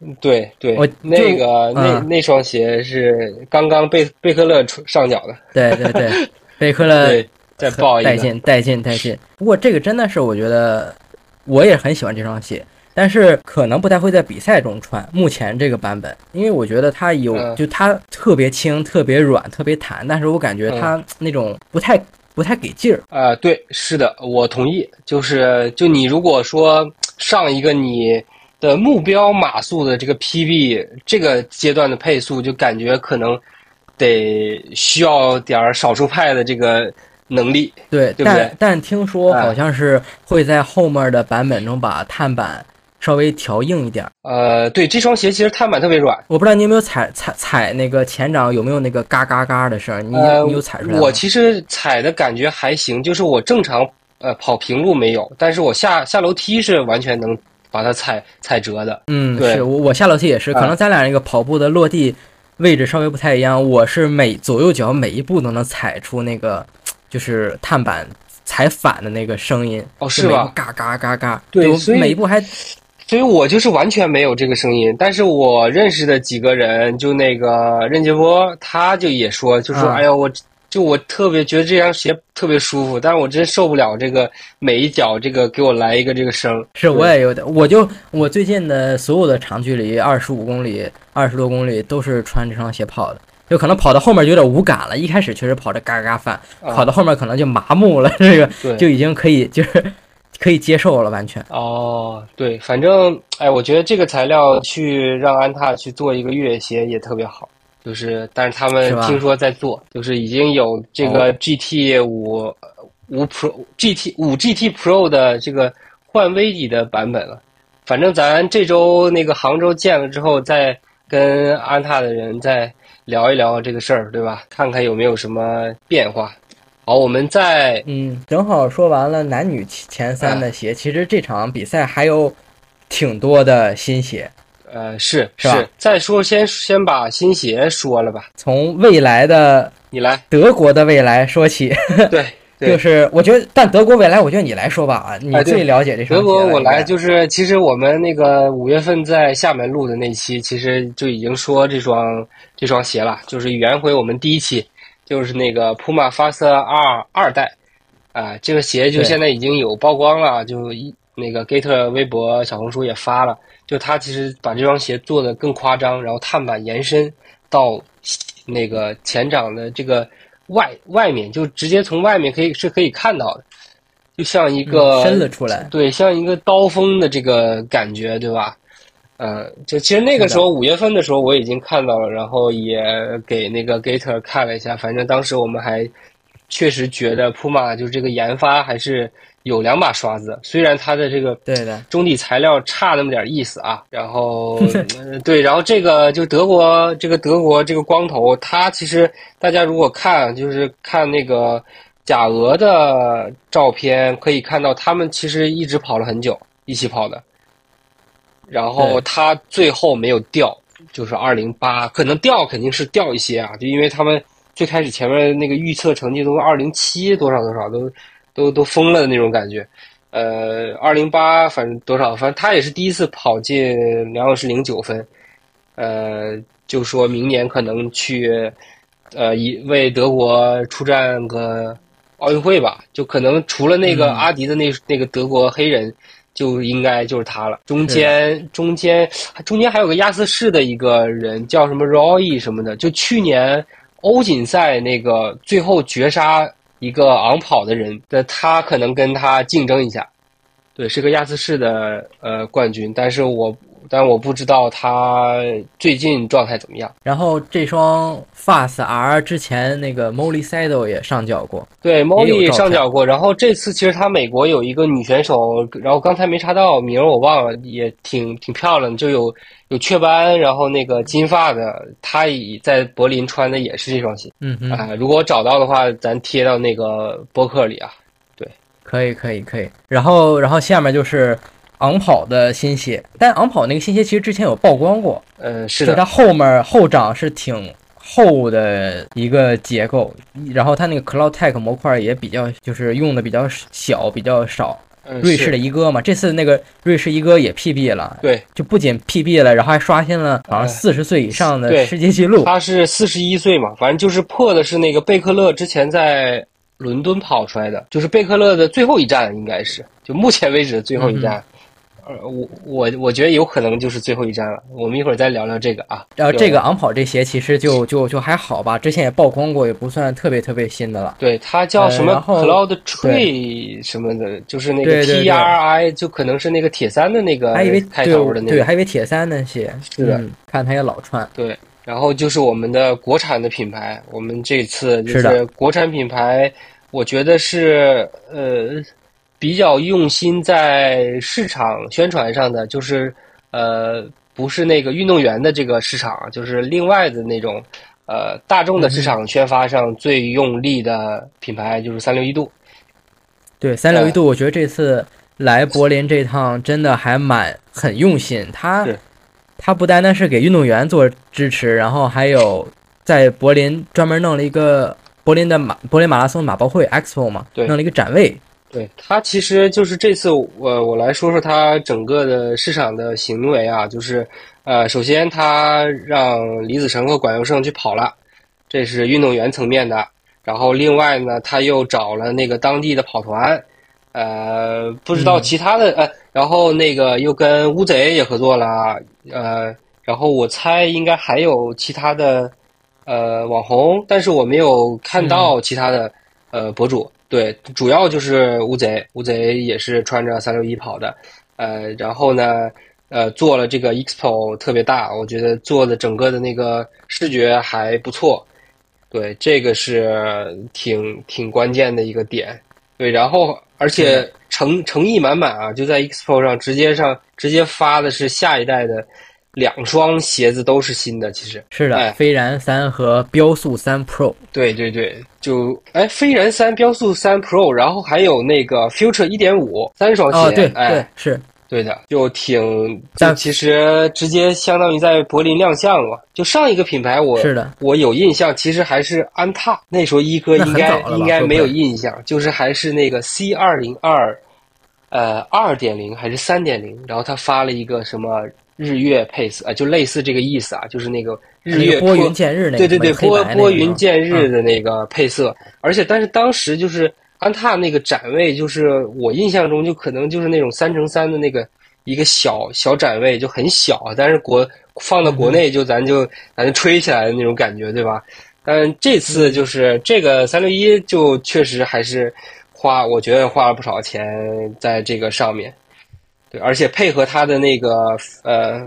我就，那个那嗯那双鞋是刚刚贝贝克勒出上脚的，对对对，贝克勒对，再爆一个，带劲带劲带劲。不过这个真的是我觉得我也很喜欢这双鞋，但是可能不太会在比赛中穿。目前这个版本，因为我觉得它有嗯就它特别轻、特别软、特别弹，但是我感觉它那种不太不太给劲儿。啊、对，是的，我同意。就是就你如果说上一个你的目标码速的这个 PB 这个阶段的配速，就感觉可能得需要点儿少数派的这个能力。对，对不对但但听说哎好像是会在后面的版本中把碳板稍微调硬一点儿。呃，对，这双鞋其实碳板特别软。我不知道你有没有踩踩踩那个前掌有没有那个嘎嘎嘎的声儿？你呃，你有踩出来吗？我其实踩的感觉还行，就是我正常呃跑平路没有，但是我下下楼梯是完全能把它踩踩折的。嗯，对是我我下楼梯也是，可啊能咱俩那个跑步的落地位置稍微不太一样。我是每左右脚每一步都能踩出那个就是碳板踩反的那个声音，哦，是每吧？嘎嘎嘎嘎，对所以每一步还所以我就是完全没有这个声音，但是我认识的几个人，就那个任杰波，他就也说，就说，啊哎呀，我就我特别觉得这双鞋特别舒服，但是我真受不了这个每一脚这个给我来一个这个声。是我也有点，我就我最近的所有的长距离，二十五公里、二十多公里都是穿这双鞋跑的。就可能跑到后面就有点无感了，一开始确实跑着嘎嘎翻，啊跑到后面可能就麻木了，这个对就已经可以就是 可以接受了，完全。哦，对，反正哎，我觉得这个材料去让安踏去做一个越野鞋也特别好，就是但是他们听说在做，就是已经有这个 GT 五五 Pro GT 五 GT Pro 的这个换微底的版本了。反正咱这周那个杭州见了之后，再跟安踏的人再聊一聊这个事儿，对吧？看看有没有什么变化。好，我们再嗯，正好说完了男女前三的鞋，其实这场比赛还有挺多的新鞋，呃是是吧？再说先先把新鞋说了吧，从未来的你来。德国的未来说起，对，对。就是我觉得，但德国未来，我觉得你来说吧，啊，你最了解这双德国我来，就是其实我们那个五月份在厦门录的那期，其实就已经说这双这双鞋了，就是圆回我们第一期，就是那个 Puma Fast 二二代，啊、这个鞋就现在已经有曝光了，就一那个 Gator 微博、小红书也发了，就他其实把这双鞋做的更夸张，然后碳板延伸到那个前掌的这个外外面，就直接从外面可以是可以看到的，就像一个、嗯伸了出来，对，像一个刀锋的这个感觉，对吧？嗯，就其实那个时候五月份的时候我已经看到了，然后也给那个 Gator 看了一下，反正当时我们还确实觉得 Puma 就是这个研发还是有两把刷子，虽然它的这个对的，中底材料差那么点意思啊。然后，呃对，然后这个就德国这个德国这个光头，它其实大家如果看就是看那个贾俄的照片，可以看到他们其实一直跑了很久，一起跑的。然后他最后没有掉，就是二零八，可能掉肯定是掉一些啊，就因为他们最开始前面那个预测成绩都是二零七多少多少，都都都疯了的那种感觉。呃，二零八反正多少，反正他也是第一次跑进两小时零九分，呃，就说明年可能去，呃，以为德国出战个奥运会吧，就可能除了那个嗯阿迪的那那个德国黑人，就应该就是他了。中间中间中间还有个亚瑟士的一个人叫什么 Roy 什么的，就去年欧锦赛那个最后绝杀一个昂跑的人，那他可能跟他竞争一下。对，是个亚瑟士的呃冠军，但是我但我不知道他最近状态怎么样。然后这双 Fast R 之前那个 Molly Saddle 也上脚过，对，Molly 上脚过。然后这次其实他美国有一个女选手，然后刚才没查到名儿，我忘了，也挺挺漂亮的，就有有雀斑，然后那个金发的，她也在柏林穿的也是这双鞋嗯嗯，啊、如果我找到的话，咱贴到那个博客里啊。对可以可以可以。然后然后下面就是昂跑的新鞋，但昂跑那个新鞋其实之前有曝光过，呃，是就是它，后面后掌是挺厚的一个结构，然后它那个 Cloud Tech 模块也比较就是用的比较小比较少。嗯瑞士的一哥嘛，这次那个瑞士一哥也 PB 了，对，就不仅 PB 了，然后还刷新了好像呃四十岁以上的世界纪录。他是四十一岁嘛，反正就是破的是那个贝克勒之前在伦敦跑出来的，就是贝克勒的最后一站，应该是就目前为止的最后一站。呃，我我我觉得有可能就是最后一站了。我们一会儿再聊聊这个啊。然后这个昂跑这鞋其实就就就还好吧，之前也曝光过，也不算特别特别新的了。对，它叫什么 Cloud Tree 什么的，就是那个对对对 T R I，就可能是那个铁三的那个还以为开头的那对对，个。还以为铁三的鞋。是的嗯，看它也老穿。对，然后就是我们的国产的品牌，我们这次就是国产品牌，我觉得是呃比较用心在市场宣传上的，就是呃不是那个运动员的这个市场，就是另外的那种呃大众的市场宣发上最用力的品牌就是三六一度。对，三六一呃度，我觉得这次来柏林这趟真的还蛮很用心。他是他不单单是给运动员做支持，然后还有在柏林专门弄了一个柏林的马柏林马拉松马博会 Expo 嘛，对弄了一个展位。对他其实就是这次我我来说说他整个的市场的行为啊，就是呃，首先他让李子成和管佑胜去跑了，这是运动员层面的。然后另外呢，他又找了那个当地的跑团，呃，不知道嗯其他的、呃，然后那个又跟乌贼也合作了，呃，然后我猜应该还有其他的呃网红，但是我没有看到其他的、呃博主。对，主要就是乌贼，乌贼也是穿着三六一跑的，呃，然后呢，呃，做了这个 expo 特别大，我觉得做的整个的那个视觉还不错，对，这个是挺挺关键的一个点，对，然后而且诚诚意满满啊，就在 expo 上直接上直接发的是下一代的两双鞋子都是新的，其实。是的，哎飞然三和标速三 Pro。对对对，就哎，飞然三、标速三 Pro，然后还有那个 Future 一点五三双鞋，哦，对哎，对是，对的，就挺，就但其实直接相当于在柏林亮相了。就上一个品牌我，是的，我有印象，其实还是安踏，那时候一哥应该应该没有印象，就是还是那个 C 二零二，呃，二点零还是三点零，然后他发了一个什么日月配色，啊，就类似这个意思啊，就是那个日月拨波云见日那个，对对对，黑拨拨云见日嗯的那个配色，而且但是当时就是安踏那个展位，就是我印象中就可能就是那种三乘三的那个一个小小展位，就很小，但是国放到嗯国内就咱就咱就吹起来的那种感觉，对吧？但这嗯次就是这个三六一就确实还是花，我觉得花了不少钱在这个上面。对，而且配合它的那个呃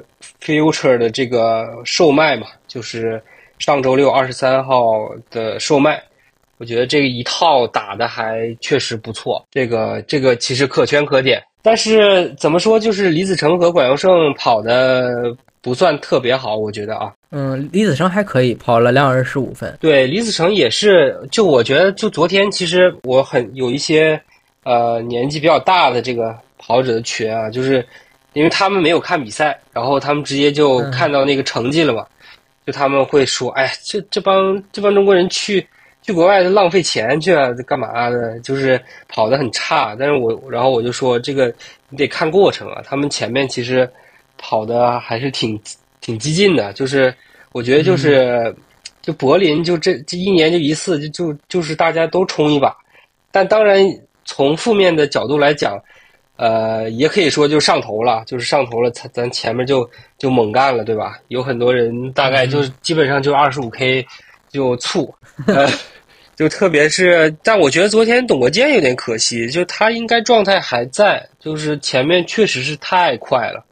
future 的这个售卖嘛，就是上周六二十三号的售卖，我觉得这个一套打的还确实不错，这个这个其实可圈可点。但是怎么说，就是李子成和管佑胜跑的不算特别好，我觉得啊。嗯，李子成还可以，跑了两小时十五分。对，李子成也是，就我觉得，就昨天其实我很有一些呃年纪比较大的这个跑者的群啊，就是因为他们没有看比赛，然后他们直接就嗯看到那个成绩了嘛，就他们会说，哎，这这帮这帮中国人去去国外的浪费钱去啊，干嘛的？就是跑得很差。但是我然后我就说，这个你得看过程啊，他们前面其实跑的还是挺挺激进的，就是我觉得就是。就柏林就这这一年就一次，就就就是大家都冲一把，但当然从负面的角度来讲，呃，也可以说就上头了，就是上头了，咱咱前面就就猛干了，对吧？有很多人大概就是基本上就二十五 K 就促，呃，就特别是，但我觉得昨天董国建有点可惜，就他应该状态还在，就是前面确实是太快了。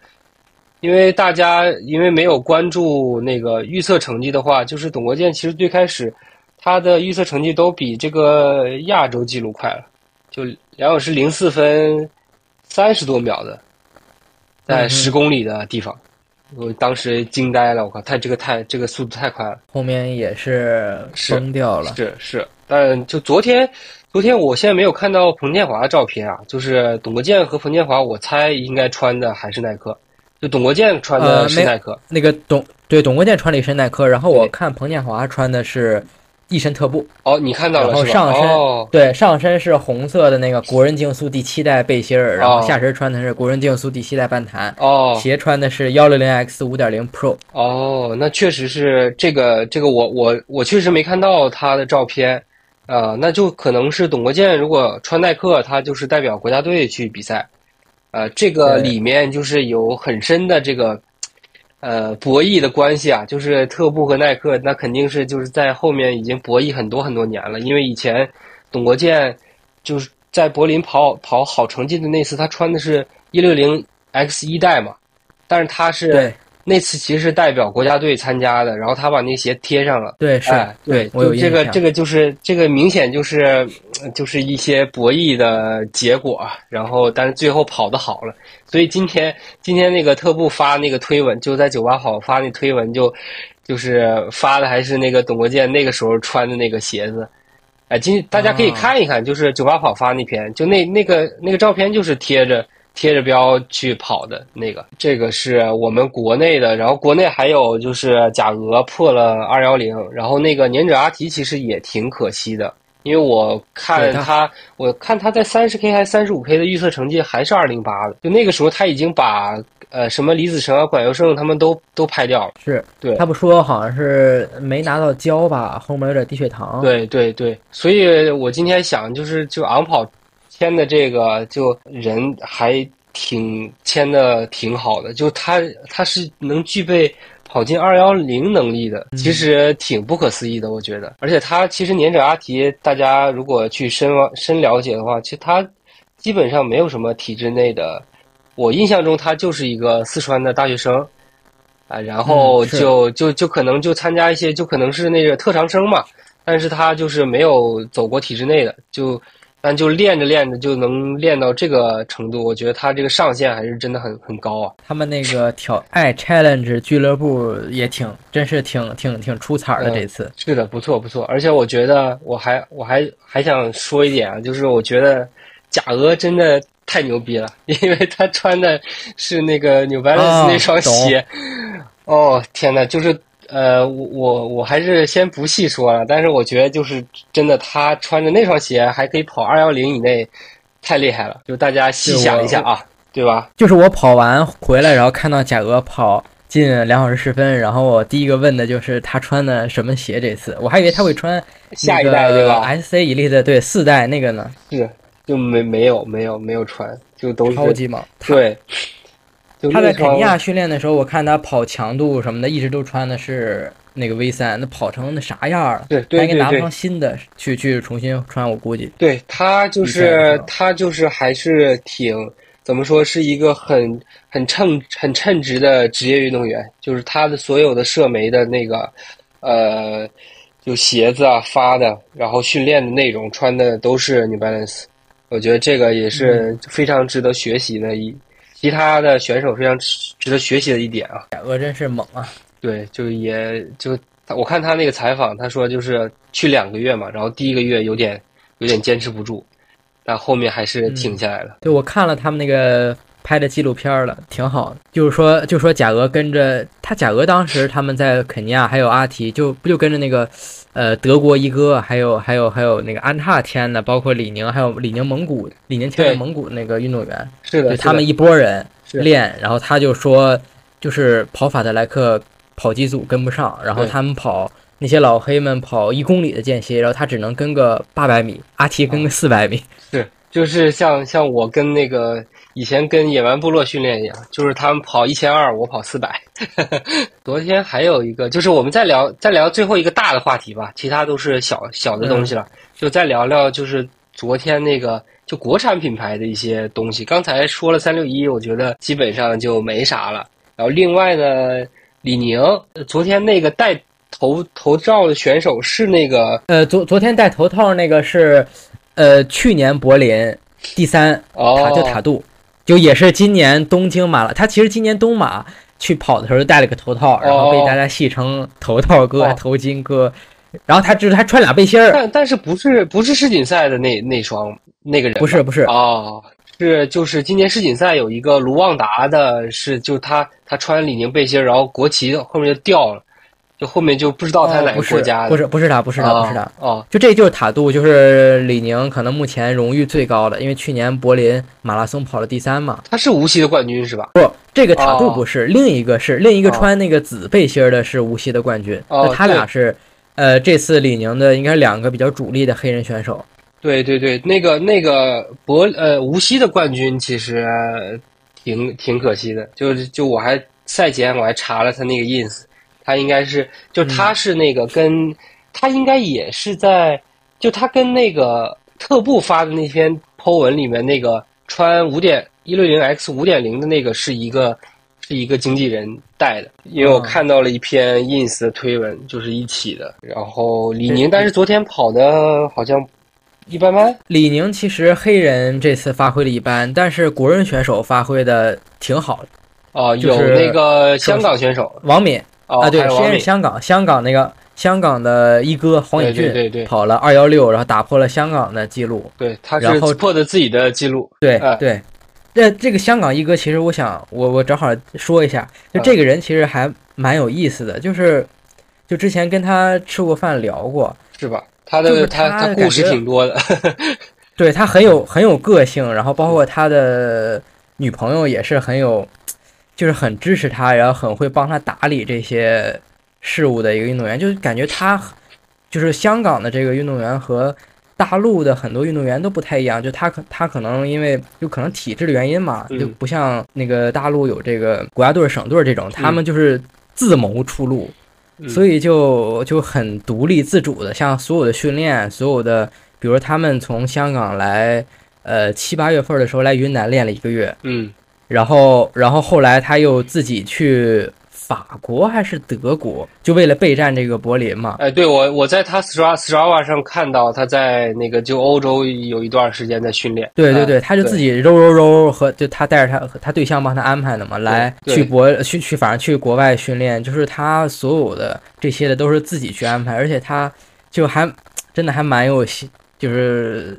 因为大家因为没有关注那个预测成绩的话，就是董国建其实最开始他的预测成绩都比这个亚洲纪录快了，就两小时零四分三十多秒的，在十公里的地方，我当时惊呆了，我靠，太这个太这个速度太快了，后面也是。崩掉了，是是，但就昨天昨天我现在没有看到彭建华的照片啊，就是董国建和彭建华，我猜应该穿的还是耐克。就董国建穿的是耐克，那个董对董国建穿了一身耐克，然后我。看彭建华穿的是一身特步。哦，你看到了然后上身对上身是红色的那个国人竞速第七代背心儿，然后下身穿的是国人竞速第七代半弹。哦，鞋穿的是幺六零 X 五点零 Pro。哦，那确实是这个这个我我我确实没看到他的照片，啊，那就可能是董国建如果穿耐克，他就是代表国家队去比赛。呃，这个里面就是有很深的这个，呃，博弈的关系啊。就是特步和耐克，那肯定是就是在后面已经博弈很多很多年了。因为以前董国建就是在柏林跑跑好成绩的那次，他穿的是一六零 X 一代嘛，但是他是。那次其实是代表国家队参加的，然后他把那鞋贴上了。对，是，对，我有这个，这个就是这个明显就是就是一些博弈的结果。然后，但是最后跑的好了，所以今天今天那个特步发那个推文，就在酒吧好发那推文，就就是发的还是那个董国建那个时候穿的那个鞋子。哎，今大家可以看一看，就是九八跑发那篇，就那那个那个照片就是贴着。贴着标去跑的那个，这个是我们国内的，然后国内还有就是贾俄破了二幺零，然后那个年者阿提其实也挺可惜的，因为我看他，我看他在三十 K 还是三十五 K 的预测成绩还是二零八的，就那个时候他已经把呃什么李子成啊、管佑胜他们都都拍掉了。是对，他不说好像是没拿到胶吧，后面有点低血糖。对对对，所以我今天想就是就昂跑。签的这个就人还挺签的挺好的，就他他是能具备跑进二幺零能力的，其实挺不可思议的，我觉得。而且他其实年者阿提，大家如果去深深了解的话，其实他基本上没有什么体制内的。我印象中他就是一个四川的大学生啊，然后就就就可能就参加一些，就可能是那个特长生嘛，但是他就是没有走过体制内的，就。但就练着练着就能练到这个程度，我觉得他这个上限还是真的很很高啊。他们那个挑爱 challenge 俱乐部也挺，真是挺挺挺出彩的这次。是的，不错不错。而且我觉得我还我还还想说一点啊，就是我觉得贾俄真的太牛逼了，因为他穿的是那个 New Balance 那双鞋。哦天呐，就是。呃，我我我还是先不细说了，但是我觉得就是真的，他穿着那双鞋还可以跑二幺零以内，太厉害了。就大家细想一下啊，对吧？就是我跑完回来，然后看到贾俄跑进两小时十分，然后我第一个问的就是他穿的什么鞋？这次我还以为他会穿下一代对吧？S C 一力的对四代那个呢？是就没没有没有没有穿，就都是超级猛，对。他在肯尼亚训练的时候，我看他跑强度什么的，一直都穿的是那个 V 三，那跑成那啥样了？对对对，应该拿双新的去去重新穿，我估计。对他就是他就是还是挺怎么说，是一个很很称很称职的职业运动员。就是他的所有的社媒的那个呃，就鞋子啊发的，然后训练的内容穿的都是 New Balance，我觉得这个也是非常值得学习的一。其他的选手非常值得学习的一点啊，贾哥真是猛啊！对，就也就我看他那个采访，他说就是去两个月嘛，然后第一个月有点有点坚持不住，但后面还是挺下来了。对，我看了他们那个。拍的纪录片了，挺好的。就是说，就说贾俄跟着他，贾俄当时他们在肯尼亚，还有阿提，就不就跟着那个，呃，德国一哥，还有还有还有那个安踏签的，包括李宁，还有李宁蒙古，李宁签的蒙古那个运动员，是的，他们一拨人练，然后他就说，就是跑法德莱克跑机组跟不上，然后他们跑那些老黑们跑一公里的间歇，然后他只能跟个八百米，阿提跟个四百米，是，就是像像我跟那个。以前跟野蛮部落训练一样，就是他们跑一千二，我跑四百。昨天还有一个，就是我们再聊再聊最后一个大的话题吧，其他都是小小的东西了，就再聊聊就是昨天那个就国产品牌的一些东西。刚才说了三六一，我觉得基本上就没啥了。然后另外呢，李宁昨天那个戴头头罩的选手是那个呃，昨昨天戴头套那个是呃去年柏林第三塔就塔杜，就也是今年东京马了。他其实今年东马去跑的时候戴了个头套，然后被大家戏称头套哥、头巾哥。然后他就是他穿俩背心儿，但但是不是不是世锦赛的那那双那个人？不是不是哦。是，就是今年世锦赛有一个卢旺达的，是就他他穿李宁背心，然后国旗后面就掉了，就后面就不知道他哪个国家的，不是不是他不是他不是他。哦，就这就是塔杜，就是李宁可能目前荣誉最高的，因为去年柏林马拉松跑了第三嘛，他是无锡的冠军是吧？不，这个塔杜不是，另一个是另一个穿那个紫背心的是无锡的冠军，那他俩是呃这次李宁的应该两个比较主力的黑人选手。对对对，那个那个博呃无锡的冠军其实挺挺可惜的，就是就我还赛前我还查了他那个 ins，他应该是就他是那个跟他应该也是在就他跟那个特步发的那篇 po 文里面那个穿五点一六零 x 五点零的那个是一个是一个经纪人带的，因为我看到了一篇 ins 的推文，就是一起的，然后李宁，但是昨天跑的好像。一般般。李宁其实黑人这次发挥的一般，但是国人选手发挥的挺好的。哦，有那个香港选手王敏啊，对，先是香港，香港那个香港的一哥黄宇俊，对对，跑了二幺六，然后打破了香港的记录。对，他是破的自己的记录。对对，那这个香港一哥，其实我想，我我正好说一下，就这个人其实还蛮有意思的，就是就之前跟他吃过饭聊过，是吧？他的他他故事挺多的，对他很有很有个性，然后包括他的女朋友也是很有，就是很支持他，然后很会帮他打理这些事务的一个运动员，就感觉他就是香港的这个运动员和大陆的很多运动员都不太一样，就他可他可能因为就可能体制的原因嘛，就不像那个大陆有这个国家队、省队这种，他们就是自谋出路。所以就就很独立自主的，像所有的训练，所有的，比如他们从香港来，呃七八月份的时候来云南练了一个月，嗯，然后然后后来他又自己去。法国还是德国？就为了备战这个柏林嘛？哎，对我我在他 Strava Strava 上看到他在那个就欧洲有一段时间在训练。对对对，他就自己揉揉揉和就他带着他他对象帮他安排的嘛，来去国去去反正去国外训练，就是他所有的这些的都是自己去安排，而且他就还真的还蛮有心，就是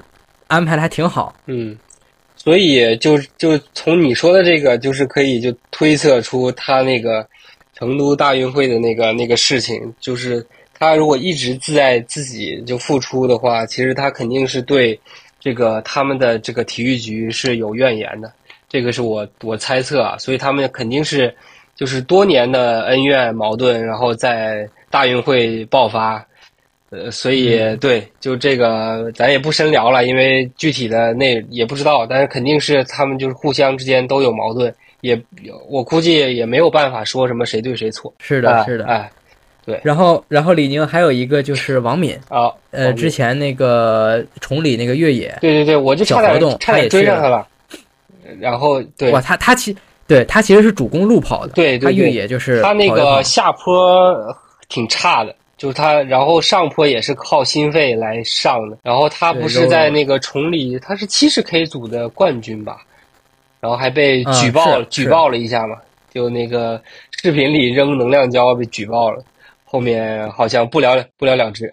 安排的还挺好。嗯，所以就就从你说的这个，就是可以就推测出他那个。成都大运会的那个那个事情，就是他如果一直自在自己就付出的话，其实他肯定是对这个他们的这个体育局是有怨言的，这个是我我猜测啊，所以他们肯定是就是多年的恩怨矛盾，然后在大运会爆发，呃，所以对，就这个咱也不深聊了，因为具体的那也不知道，但是肯定是他们就是互相之间都有矛盾。也，我估计也没有办法说什么谁对谁错。是的，是的，哎，对。然后，然后李宁还有一个就是王敏啊，呃，之前那个崇礼那个越野，对对对，我就差点差点追上他了。然后，对，哇，他他其对他其实是主攻路跑的，对，他越野就是他那个下坡挺差的，就是他，然后上坡也是靠心肺来上的。然后他不是在那个崇礼，他是七十 K 组的冠军吧？然后还被举报举报了一下嘛，就那个视频里扔能量胶被举报了，后面好像不了不了了之，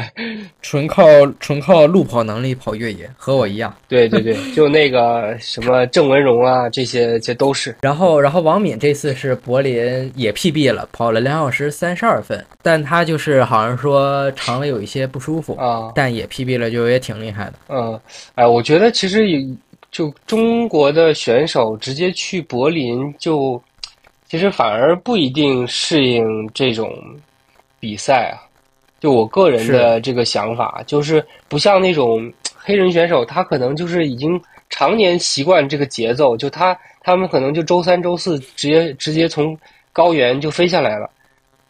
纯靠纯靠路跑能力跑越野，和我一样。对对对，就那个什么郑文荣啊，这些这都是。然后然后王敏这次是柏林也 PB 了，跑了两小时三十二分，但他就是好像说肠胃有一些不舒服啊，但也 PB 了，就也挺厉害的。嗯，哎，我觉得其实也。就中国的选手直接去柏林，就其实反而不一定适应这种比赛啊。就我个人的这个想法，就是不像那种黑人选手，他可能就是已经常年习惯这个节奏，就他他们可能就周三、周四直接直接从高原就飞下来了，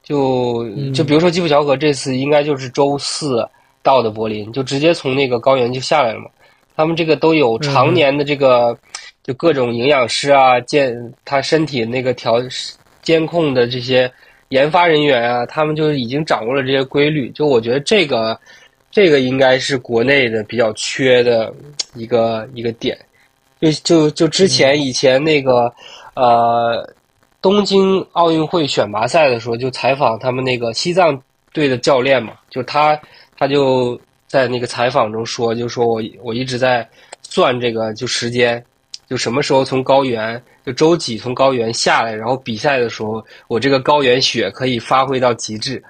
就就比如说基普乔格这次应该就是周四到的柏林，就直接从那个高原就下来了嘛。他们这个都有常年的这个，就各种营养师啊，健他身体那个调监控的这些研发人员啊，他们就已经掌握了这些规律。就我觉得这个，这个应该是国内的比较缺的一个一个点。就就就之前以前那个呃东京奥运会选拔赛的时候，就采访他们那个西藏队的教练嘛，就他他就。在那个采访中说，就说我我一直在算这个就时间，就什么时候从高原就周几从高原下来，然后比赛的时候我这个高原雪可以发挥到极致。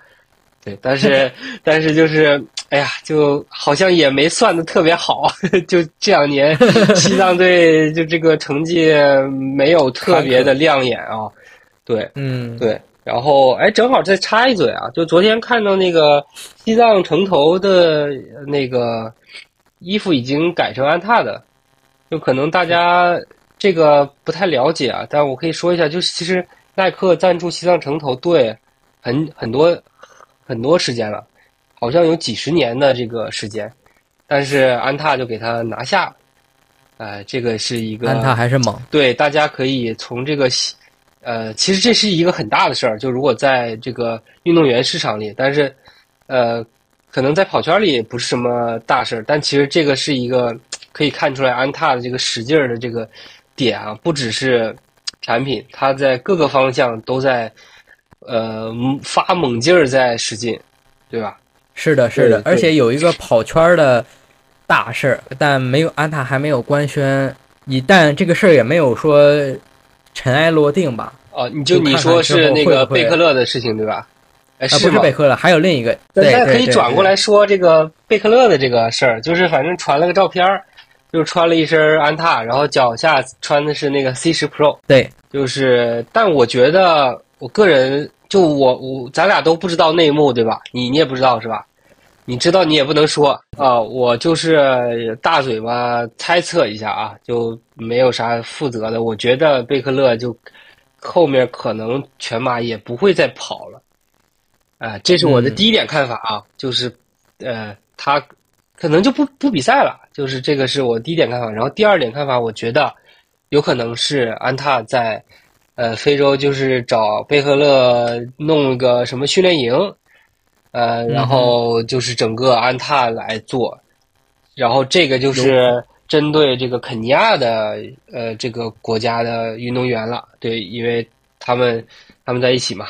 对，但是 但是就是哎呀，就好像也没算的特别好，就这两年 西藏队就这个成绩没有特别的亮眼啊。对，嗯，对。然后，哎，正好再插一嘴啊，就昨天看到那个西藏城头的那个衣服已经改成安踏的，就可能大家这个不太了解啊，但我可以说一下，就是其实耐克赞助西藏城投队很很多很多时间了，好像有几十年的这个时间，但是安踏就给他拿下了，哎，这个是一个安踏还是猛，对，大家可以从这个。呃，其实这是一个很大的事儿，就如果在这个运动员市场里，但是，呃，可能在跑圈里不是什么大事儿，但其实这个是一个可以看出来安踏的这个使劲儿的这个点啊，不只是产品，它在各个方向都在呃发猛劲儿在使劲，对吧？是的，是的，而且有一个跑圈的大事儿，但没有安踏还没有官宣，一旦这个事儿也没有说。尘埃落定吧。哦，你就你说是那个贝克勒的事情对吧？哎，不是贝克勒，还有另一个。大家可以转过来说这个贝克勒的这个事儿，就是反正传了个照片儿，就穿了一身安踏，然后脚下穿的是那个 C 十 Pro。对，就是，但我觉得我个人就我我咱俩都不知道内幕对吧？你你也不知道是吧？你知道你也不能说啊，我就是大嘴巴猜测一下啊，就没有啥负责的。我觉得贝克勒就后面可能全马也不会再跑了，啊，这是我的第一点看法啊，就是呃，他可能就不不比赛了，就是这个是我第一点看法。然后第二点看法，我觉得有可能是安踏在呃非洲就是找贝赫勒弄个什么训练营。呃，然后就是整个安踏来做，然后这个就是针对这个肯尼亚的呃这个国家的运动员了，对，因为他们他们在一起嘛，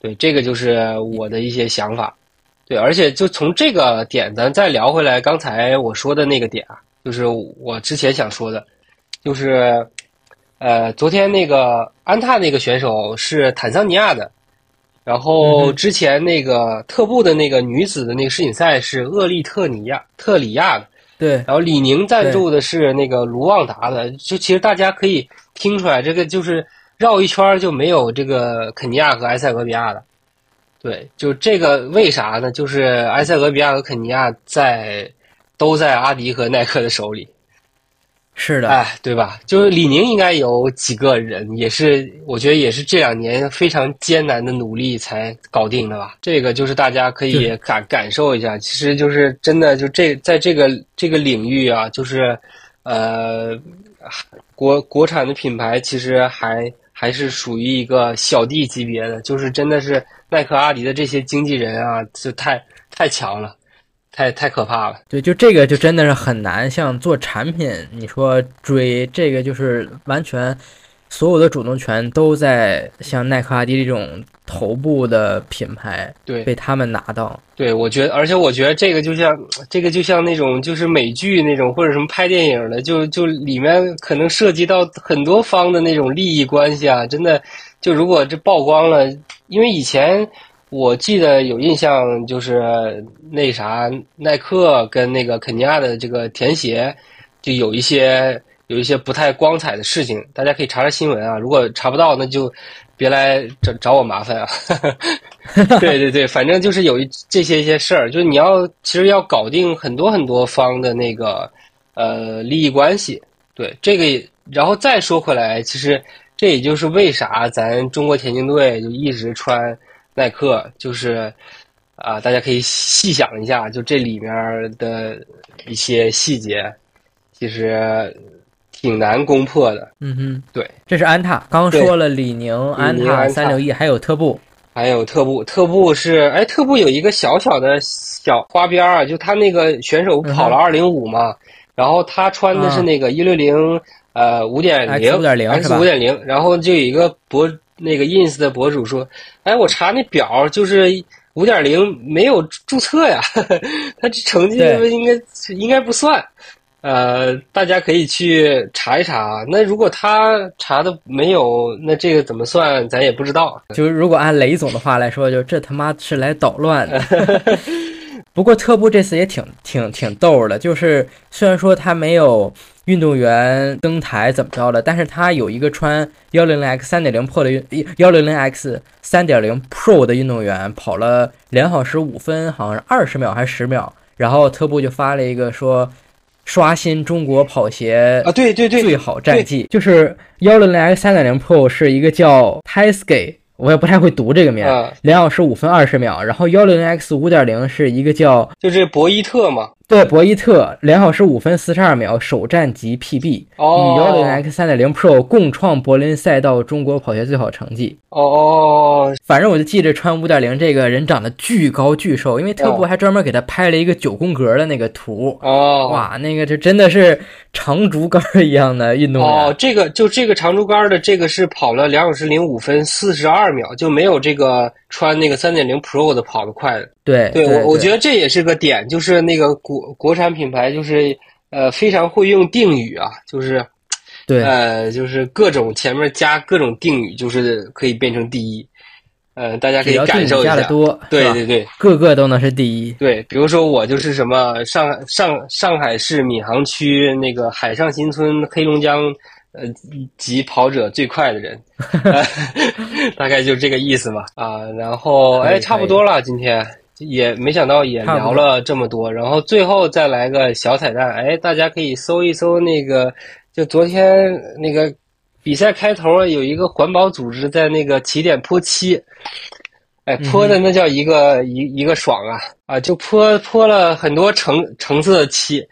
对，这个就是我的一些想法，对，而且就从这个点，咱再聊回来刚才我说的那个点啊，就是我之前想说的，就是呃，昨天那个安踏那个选手是坦桑尼亚的。然后之前那个特步的那个女子的那个世锦赛是厄立特尼亚特里亚的，对。然后李宁赞助的是那个卢旺达的，就其实大家可以听出来，这个就是绕一圈就没有这个肯尼亚和埃塞俄比亚的，对，就这个为啥呢？就是埃塞俄比亚和肯尼亚在都在阿迪和耐克的手里。是的，哎，对吧？就是李宁应该有几个人，也是我觉得也是这两年非常艰难的努力才搞定的吧。这个就是大家可以感感受一下，其实就是真的就这在这个这个领域啊，就是呃国国产的品牌其实还还是属于一个小弟级别的，就是真的是耐克、阿迪的这些经纪人啊，就太太强了。太太可怕了，对，就这个就真的是很难。像做产品，你说追这个就是完全所有的主动权都在像耐克、阿迪这种头部的品牌，对，被他们拿到。对，我觉得，而且我觉得这个就像这个就像那种就是美剧那种或者什么拍电影的，就就里面可能涉及到很多方的那种利益关系啊，真的，就如果这曝光了，因为以前。我记得有印象，就是那啥，耐克跟那个肯尼亚的这个田协，就有一些有一些不太光彩的事情，大家可以查查新闻啊。如果查不到，那就别来找找我麻烦啊。对对对，反正就是有一这些一些事儿，就是你要其实要搞定很多很多方的那个呃利益关系，对这个，然后再说回来，其实这也就是为啥咱中国田径队就一直穿耐克，就是啊，大家可以细想一下，就这里面的一些细节，其实挺难攻破的。嗯哼，对，这是安踏，刚说了李宁、安踏、三六一，还有特步。还有特步，特步是哎，特步有一个小小的小花边儿啊，就他那个选手跑了二零五嘛，然后他穿的是那个一六零呃五点零五点零是五点零，然后就有一个博那个 ins 的博主说，哎，我查那表就是五点零没有注册呀，他这成绩对应该应该不算。呃，大家可以去查一查。那如果他查的没有，那这个怎么算，咱也不知道。就是如果按雷总的话来说，就这他妈是来捣乱的。不过特步这次也挺挺挺逗的，就是虽然说他没有运动员登台怎么着的，但是他有一个穿幺零零 X 三点零 Pro 的幺零零 X 三点零 Pro 的运动员跑了两小时五分，好像是二十秒还是十秒，然后特步就发了一个说刷新中国跑鞋啊，对对对，最好战绩就是幺零零 X 三点零 Pro 是一个叫 Taisky，我也不太会读这个名，啊，两小时五分二十秒。然后幺零零 X 五点零是一个叫就是博伊特嘛。对博伊特，两小时五分四十二秒首战即 PB，与幺零 X 三点零 Pro 共创柏林赛道中国跑鞋最好成绩。哦哦，反正我就记着穿五点零这个人长得巨高巨瘦，因为特步哦还专门给他拍了一个九宫格的那个图。哦，哇，那个就真的是长竹竿一样的运动员。哦，这个就这个长竹竿的这个是跑了两小时零五分四十二秒，就没有这个穿那个三点零 Pro 的跑得快的。对对我，我觉得得这也是个点，就是那个国国产品牌就是呃非常会用定语啊，就是对呃就是各种前面加各种定语，就是可以变成第一。呃，大家可以感受一下。多，对对对，个个都能是第一。对，比如说我就是什么上上上海市闵行区那个海上新村黑龙江呃级跑者最快的人，呃大概就这个意思吧啊。然后哎，差不多了，今天也没想到也聊了这么多，然后最后再来个小彩蛋，哎，大家可以搜一搜那个，就昨天那个比赛开头有一个环保组织在那个起点泼漆。哎，泼的那叫一个、一一个爽啊啊！就泼泼了很多橙橙色的漆，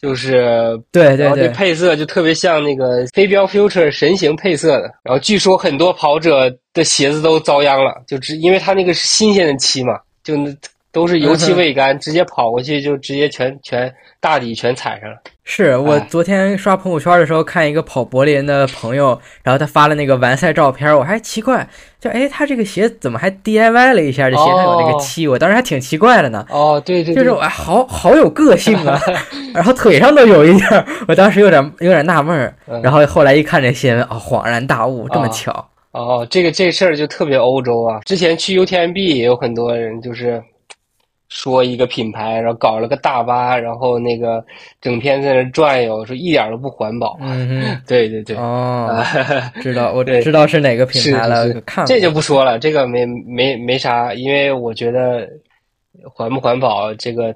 就是对对然后这对，配色就特别像那个飞镖 Future 神行配色的。然后据说很多跑者的鞋子都遭殃了，就只因为它那个是新鲜的漆嘛，就那都是油漆未干，直接跑过去就直接全全大底全踩上了。是我哎昨天刷朋友圈的时候看一个跑柏林的朋友，然后他发了那个完赛照片，我还奇怪，就哎他这个鞋怎么还 DIY 了一下？这鞋上有那个哦漆，我当时还挺奇怪的呢。哦，对对对，就是我哎好好有个性啊，然后腿上都有一点儿，我当时有点有点纳闷儿，嗯然后后来一看这新闻，哦，恍然大悟，这么啊巧。哦，这个这事儿就特别欧洲啊！之前去 UTMB 也有很多人就是说一个品牌，然后搞了个大巴，然后那个整天在那转悠，说一点都不环保。嗯 对对对，哦，啊，知道我对知道是哪个品牌了看这就不说了，这个没没没啥，因为我觉得环不环保这个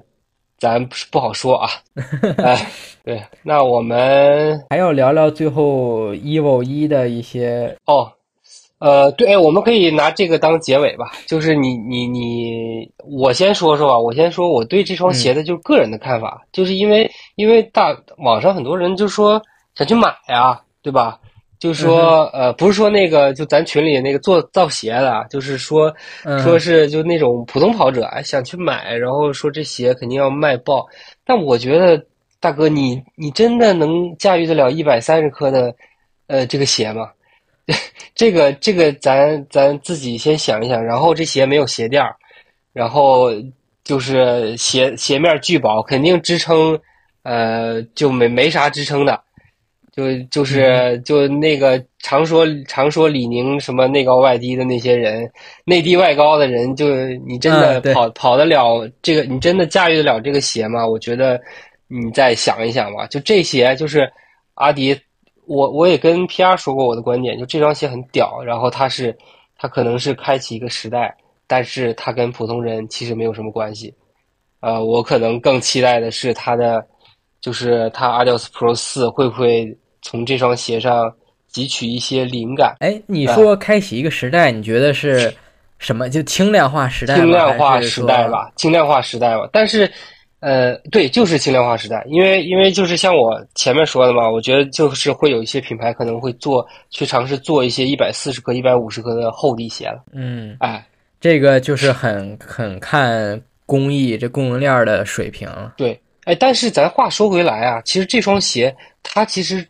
咱不不好说啊。哎，对，那我们还要聊聊最后 EVO 一的一些哦，呃，对，哎我们可以拿这个当结尾吧。就是你你你，我先说说吧。我先说我对这双鞋的就是个人的看法，就是因为因为大网上很多人就说想去买啊，对吧？就是说，呃，不是说那个，就咱群里那个做造鞋的啊，就是说，嗯说是就那种普通跑者哎想去买，然后说这鞋肯定要卖爆。但我觉得，大哥，你你真的能驾驭得了一百三十克的，呃，这个鞋吗？这个这个咱咱自己先想一想，然后这鞋没有鞋垫儿，然后就是鞋鞋面巨薄，肯定支撑，呃，就没没啥支撑的，就就是就那个常说常说李宁什么内高外低的那些人，内低外高的人，就你真的跑、跑得了这个，你真的驾驭得了这个鞋吗？我觉得你再想一想吧，就这鞋就是阿迪。我我也跟 PR 说过我的观点，就这双鞋很屌，然后它是它可能是开启一个时代，但是它跟普通人其实没有什么关系。呃，我可能更期待的是它的，就是它 Adios Pro 四会不会从这双鞋上汲取一些灵感。哎，你说开启一个时代，你觉得是什么？就轻量化时代？轻量化时代吧，轻量化时代吧。但是。呃，对，就是轻量化时代，因为因为就是像我前面说的嘛，我觉得就是会有一些品牌可能会做去尝试做一些一百四十克、一百五十克的厚底鞋了。嗯，哎，这个就是很很看工艺这供应链的水平。对，哎，但是咱话说回来啊，其实这双鞋它其实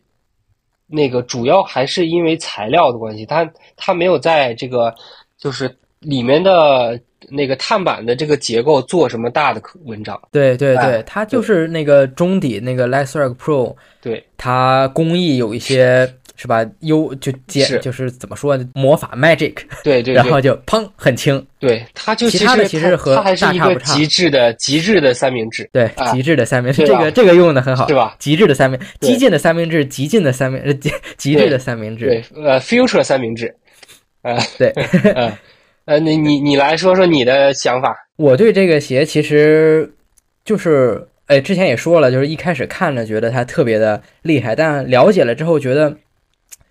那个主要还是因为材料的关系，它它没有在这个就是里面的。那个碳板的这个结构做什么大的文章？对对对，它就是那个中底那个 Lightstrike Pro，对它工艺有一些是吧？优就简就是怎么说呢？魔法 Magic，对 对，然后就砰很轻。对，它就其他的其实和它还是一个极致的极致的三明治。对，极致的三明治，这个这个用的很好，是吧？极致的三明，激进的三明治，极进的三明，极极致的三明治。对，呃，Future 三明治。呃，对，嗯。呃，你你你来说说你的想法。我对这个鞋其实就是，哎，之前也说了，就是一开始看着觉得它特别的厉害，但了解了之后觉得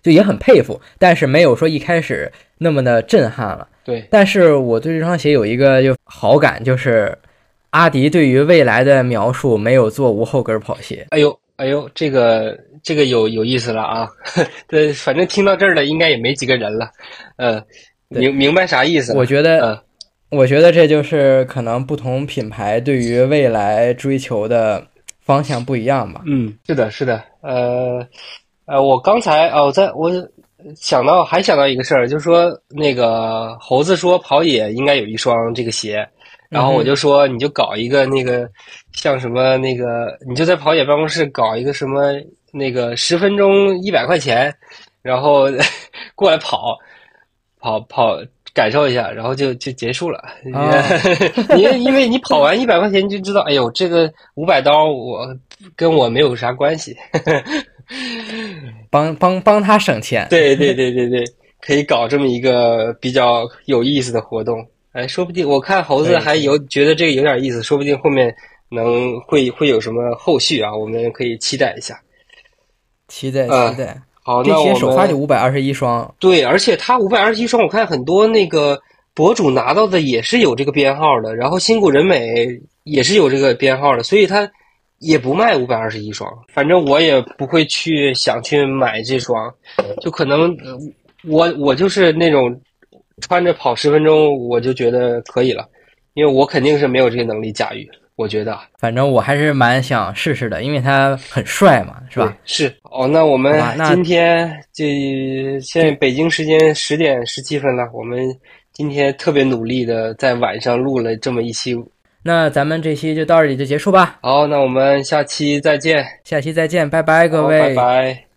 就也很佩服，但是没有说一开始那么的震撼了。对，但是我对这双鞋有一个就好感，就是阿迪对于未来的描述没有做无后跟跑鞋。哎呦，哎呦，这个这个有有意思了啊！对，反正听到这儿的应该也没几个人了，嗯。明明白啥意思？我觉得，我觉得这就是可能不同品牌对于未来追求的方向不一样吧。嗯，是的，是的。呃，呃，我刚才哦，在我想到还想到一个事儿，就是说那个猴子说跑野应该有一双这个鞋，然后我就说你就搞一个那个像什么那个，你就在跑野办公室搞一个什么那个十分钟一百块钱，然后 过来跑。跑跑感受一下，然后就就结束了。你因为你跑完一百块钱，你就知道，哎呦，这个五百刀我跟我没有啥关系，帮帮帮他省钱。对对对对对，可以搞这么一个比较有意思的活动。哎，说不定我看猴子还有觉得这个有点意思，说不定后面能会会有什么后续啊？我们可以期待一下，期待期待。好，那我首发就五百二十一双。对，而且它五百二十一双，我看很多那个博主拿到的也是有这个编号的，然后新谷人美也是有这个编号的，所以它也不卖五百二十一双。反正我也不会去想去买这双，就可能我我就是那种穿着跑十分钟我就觉得可以了，因为我肯定是没有这个能力驾驭。我觉得，反正我还是蛮想试试的，因为他很帅嘛，是吧？是哦，那我们今天这现在北京时间十点十七分了，我们今天特别努力的在晚上录了这么一期，那咱们这期就到这里就结束吧。好，那我们下期再见，下期再见，拜拜，各位，拜拜。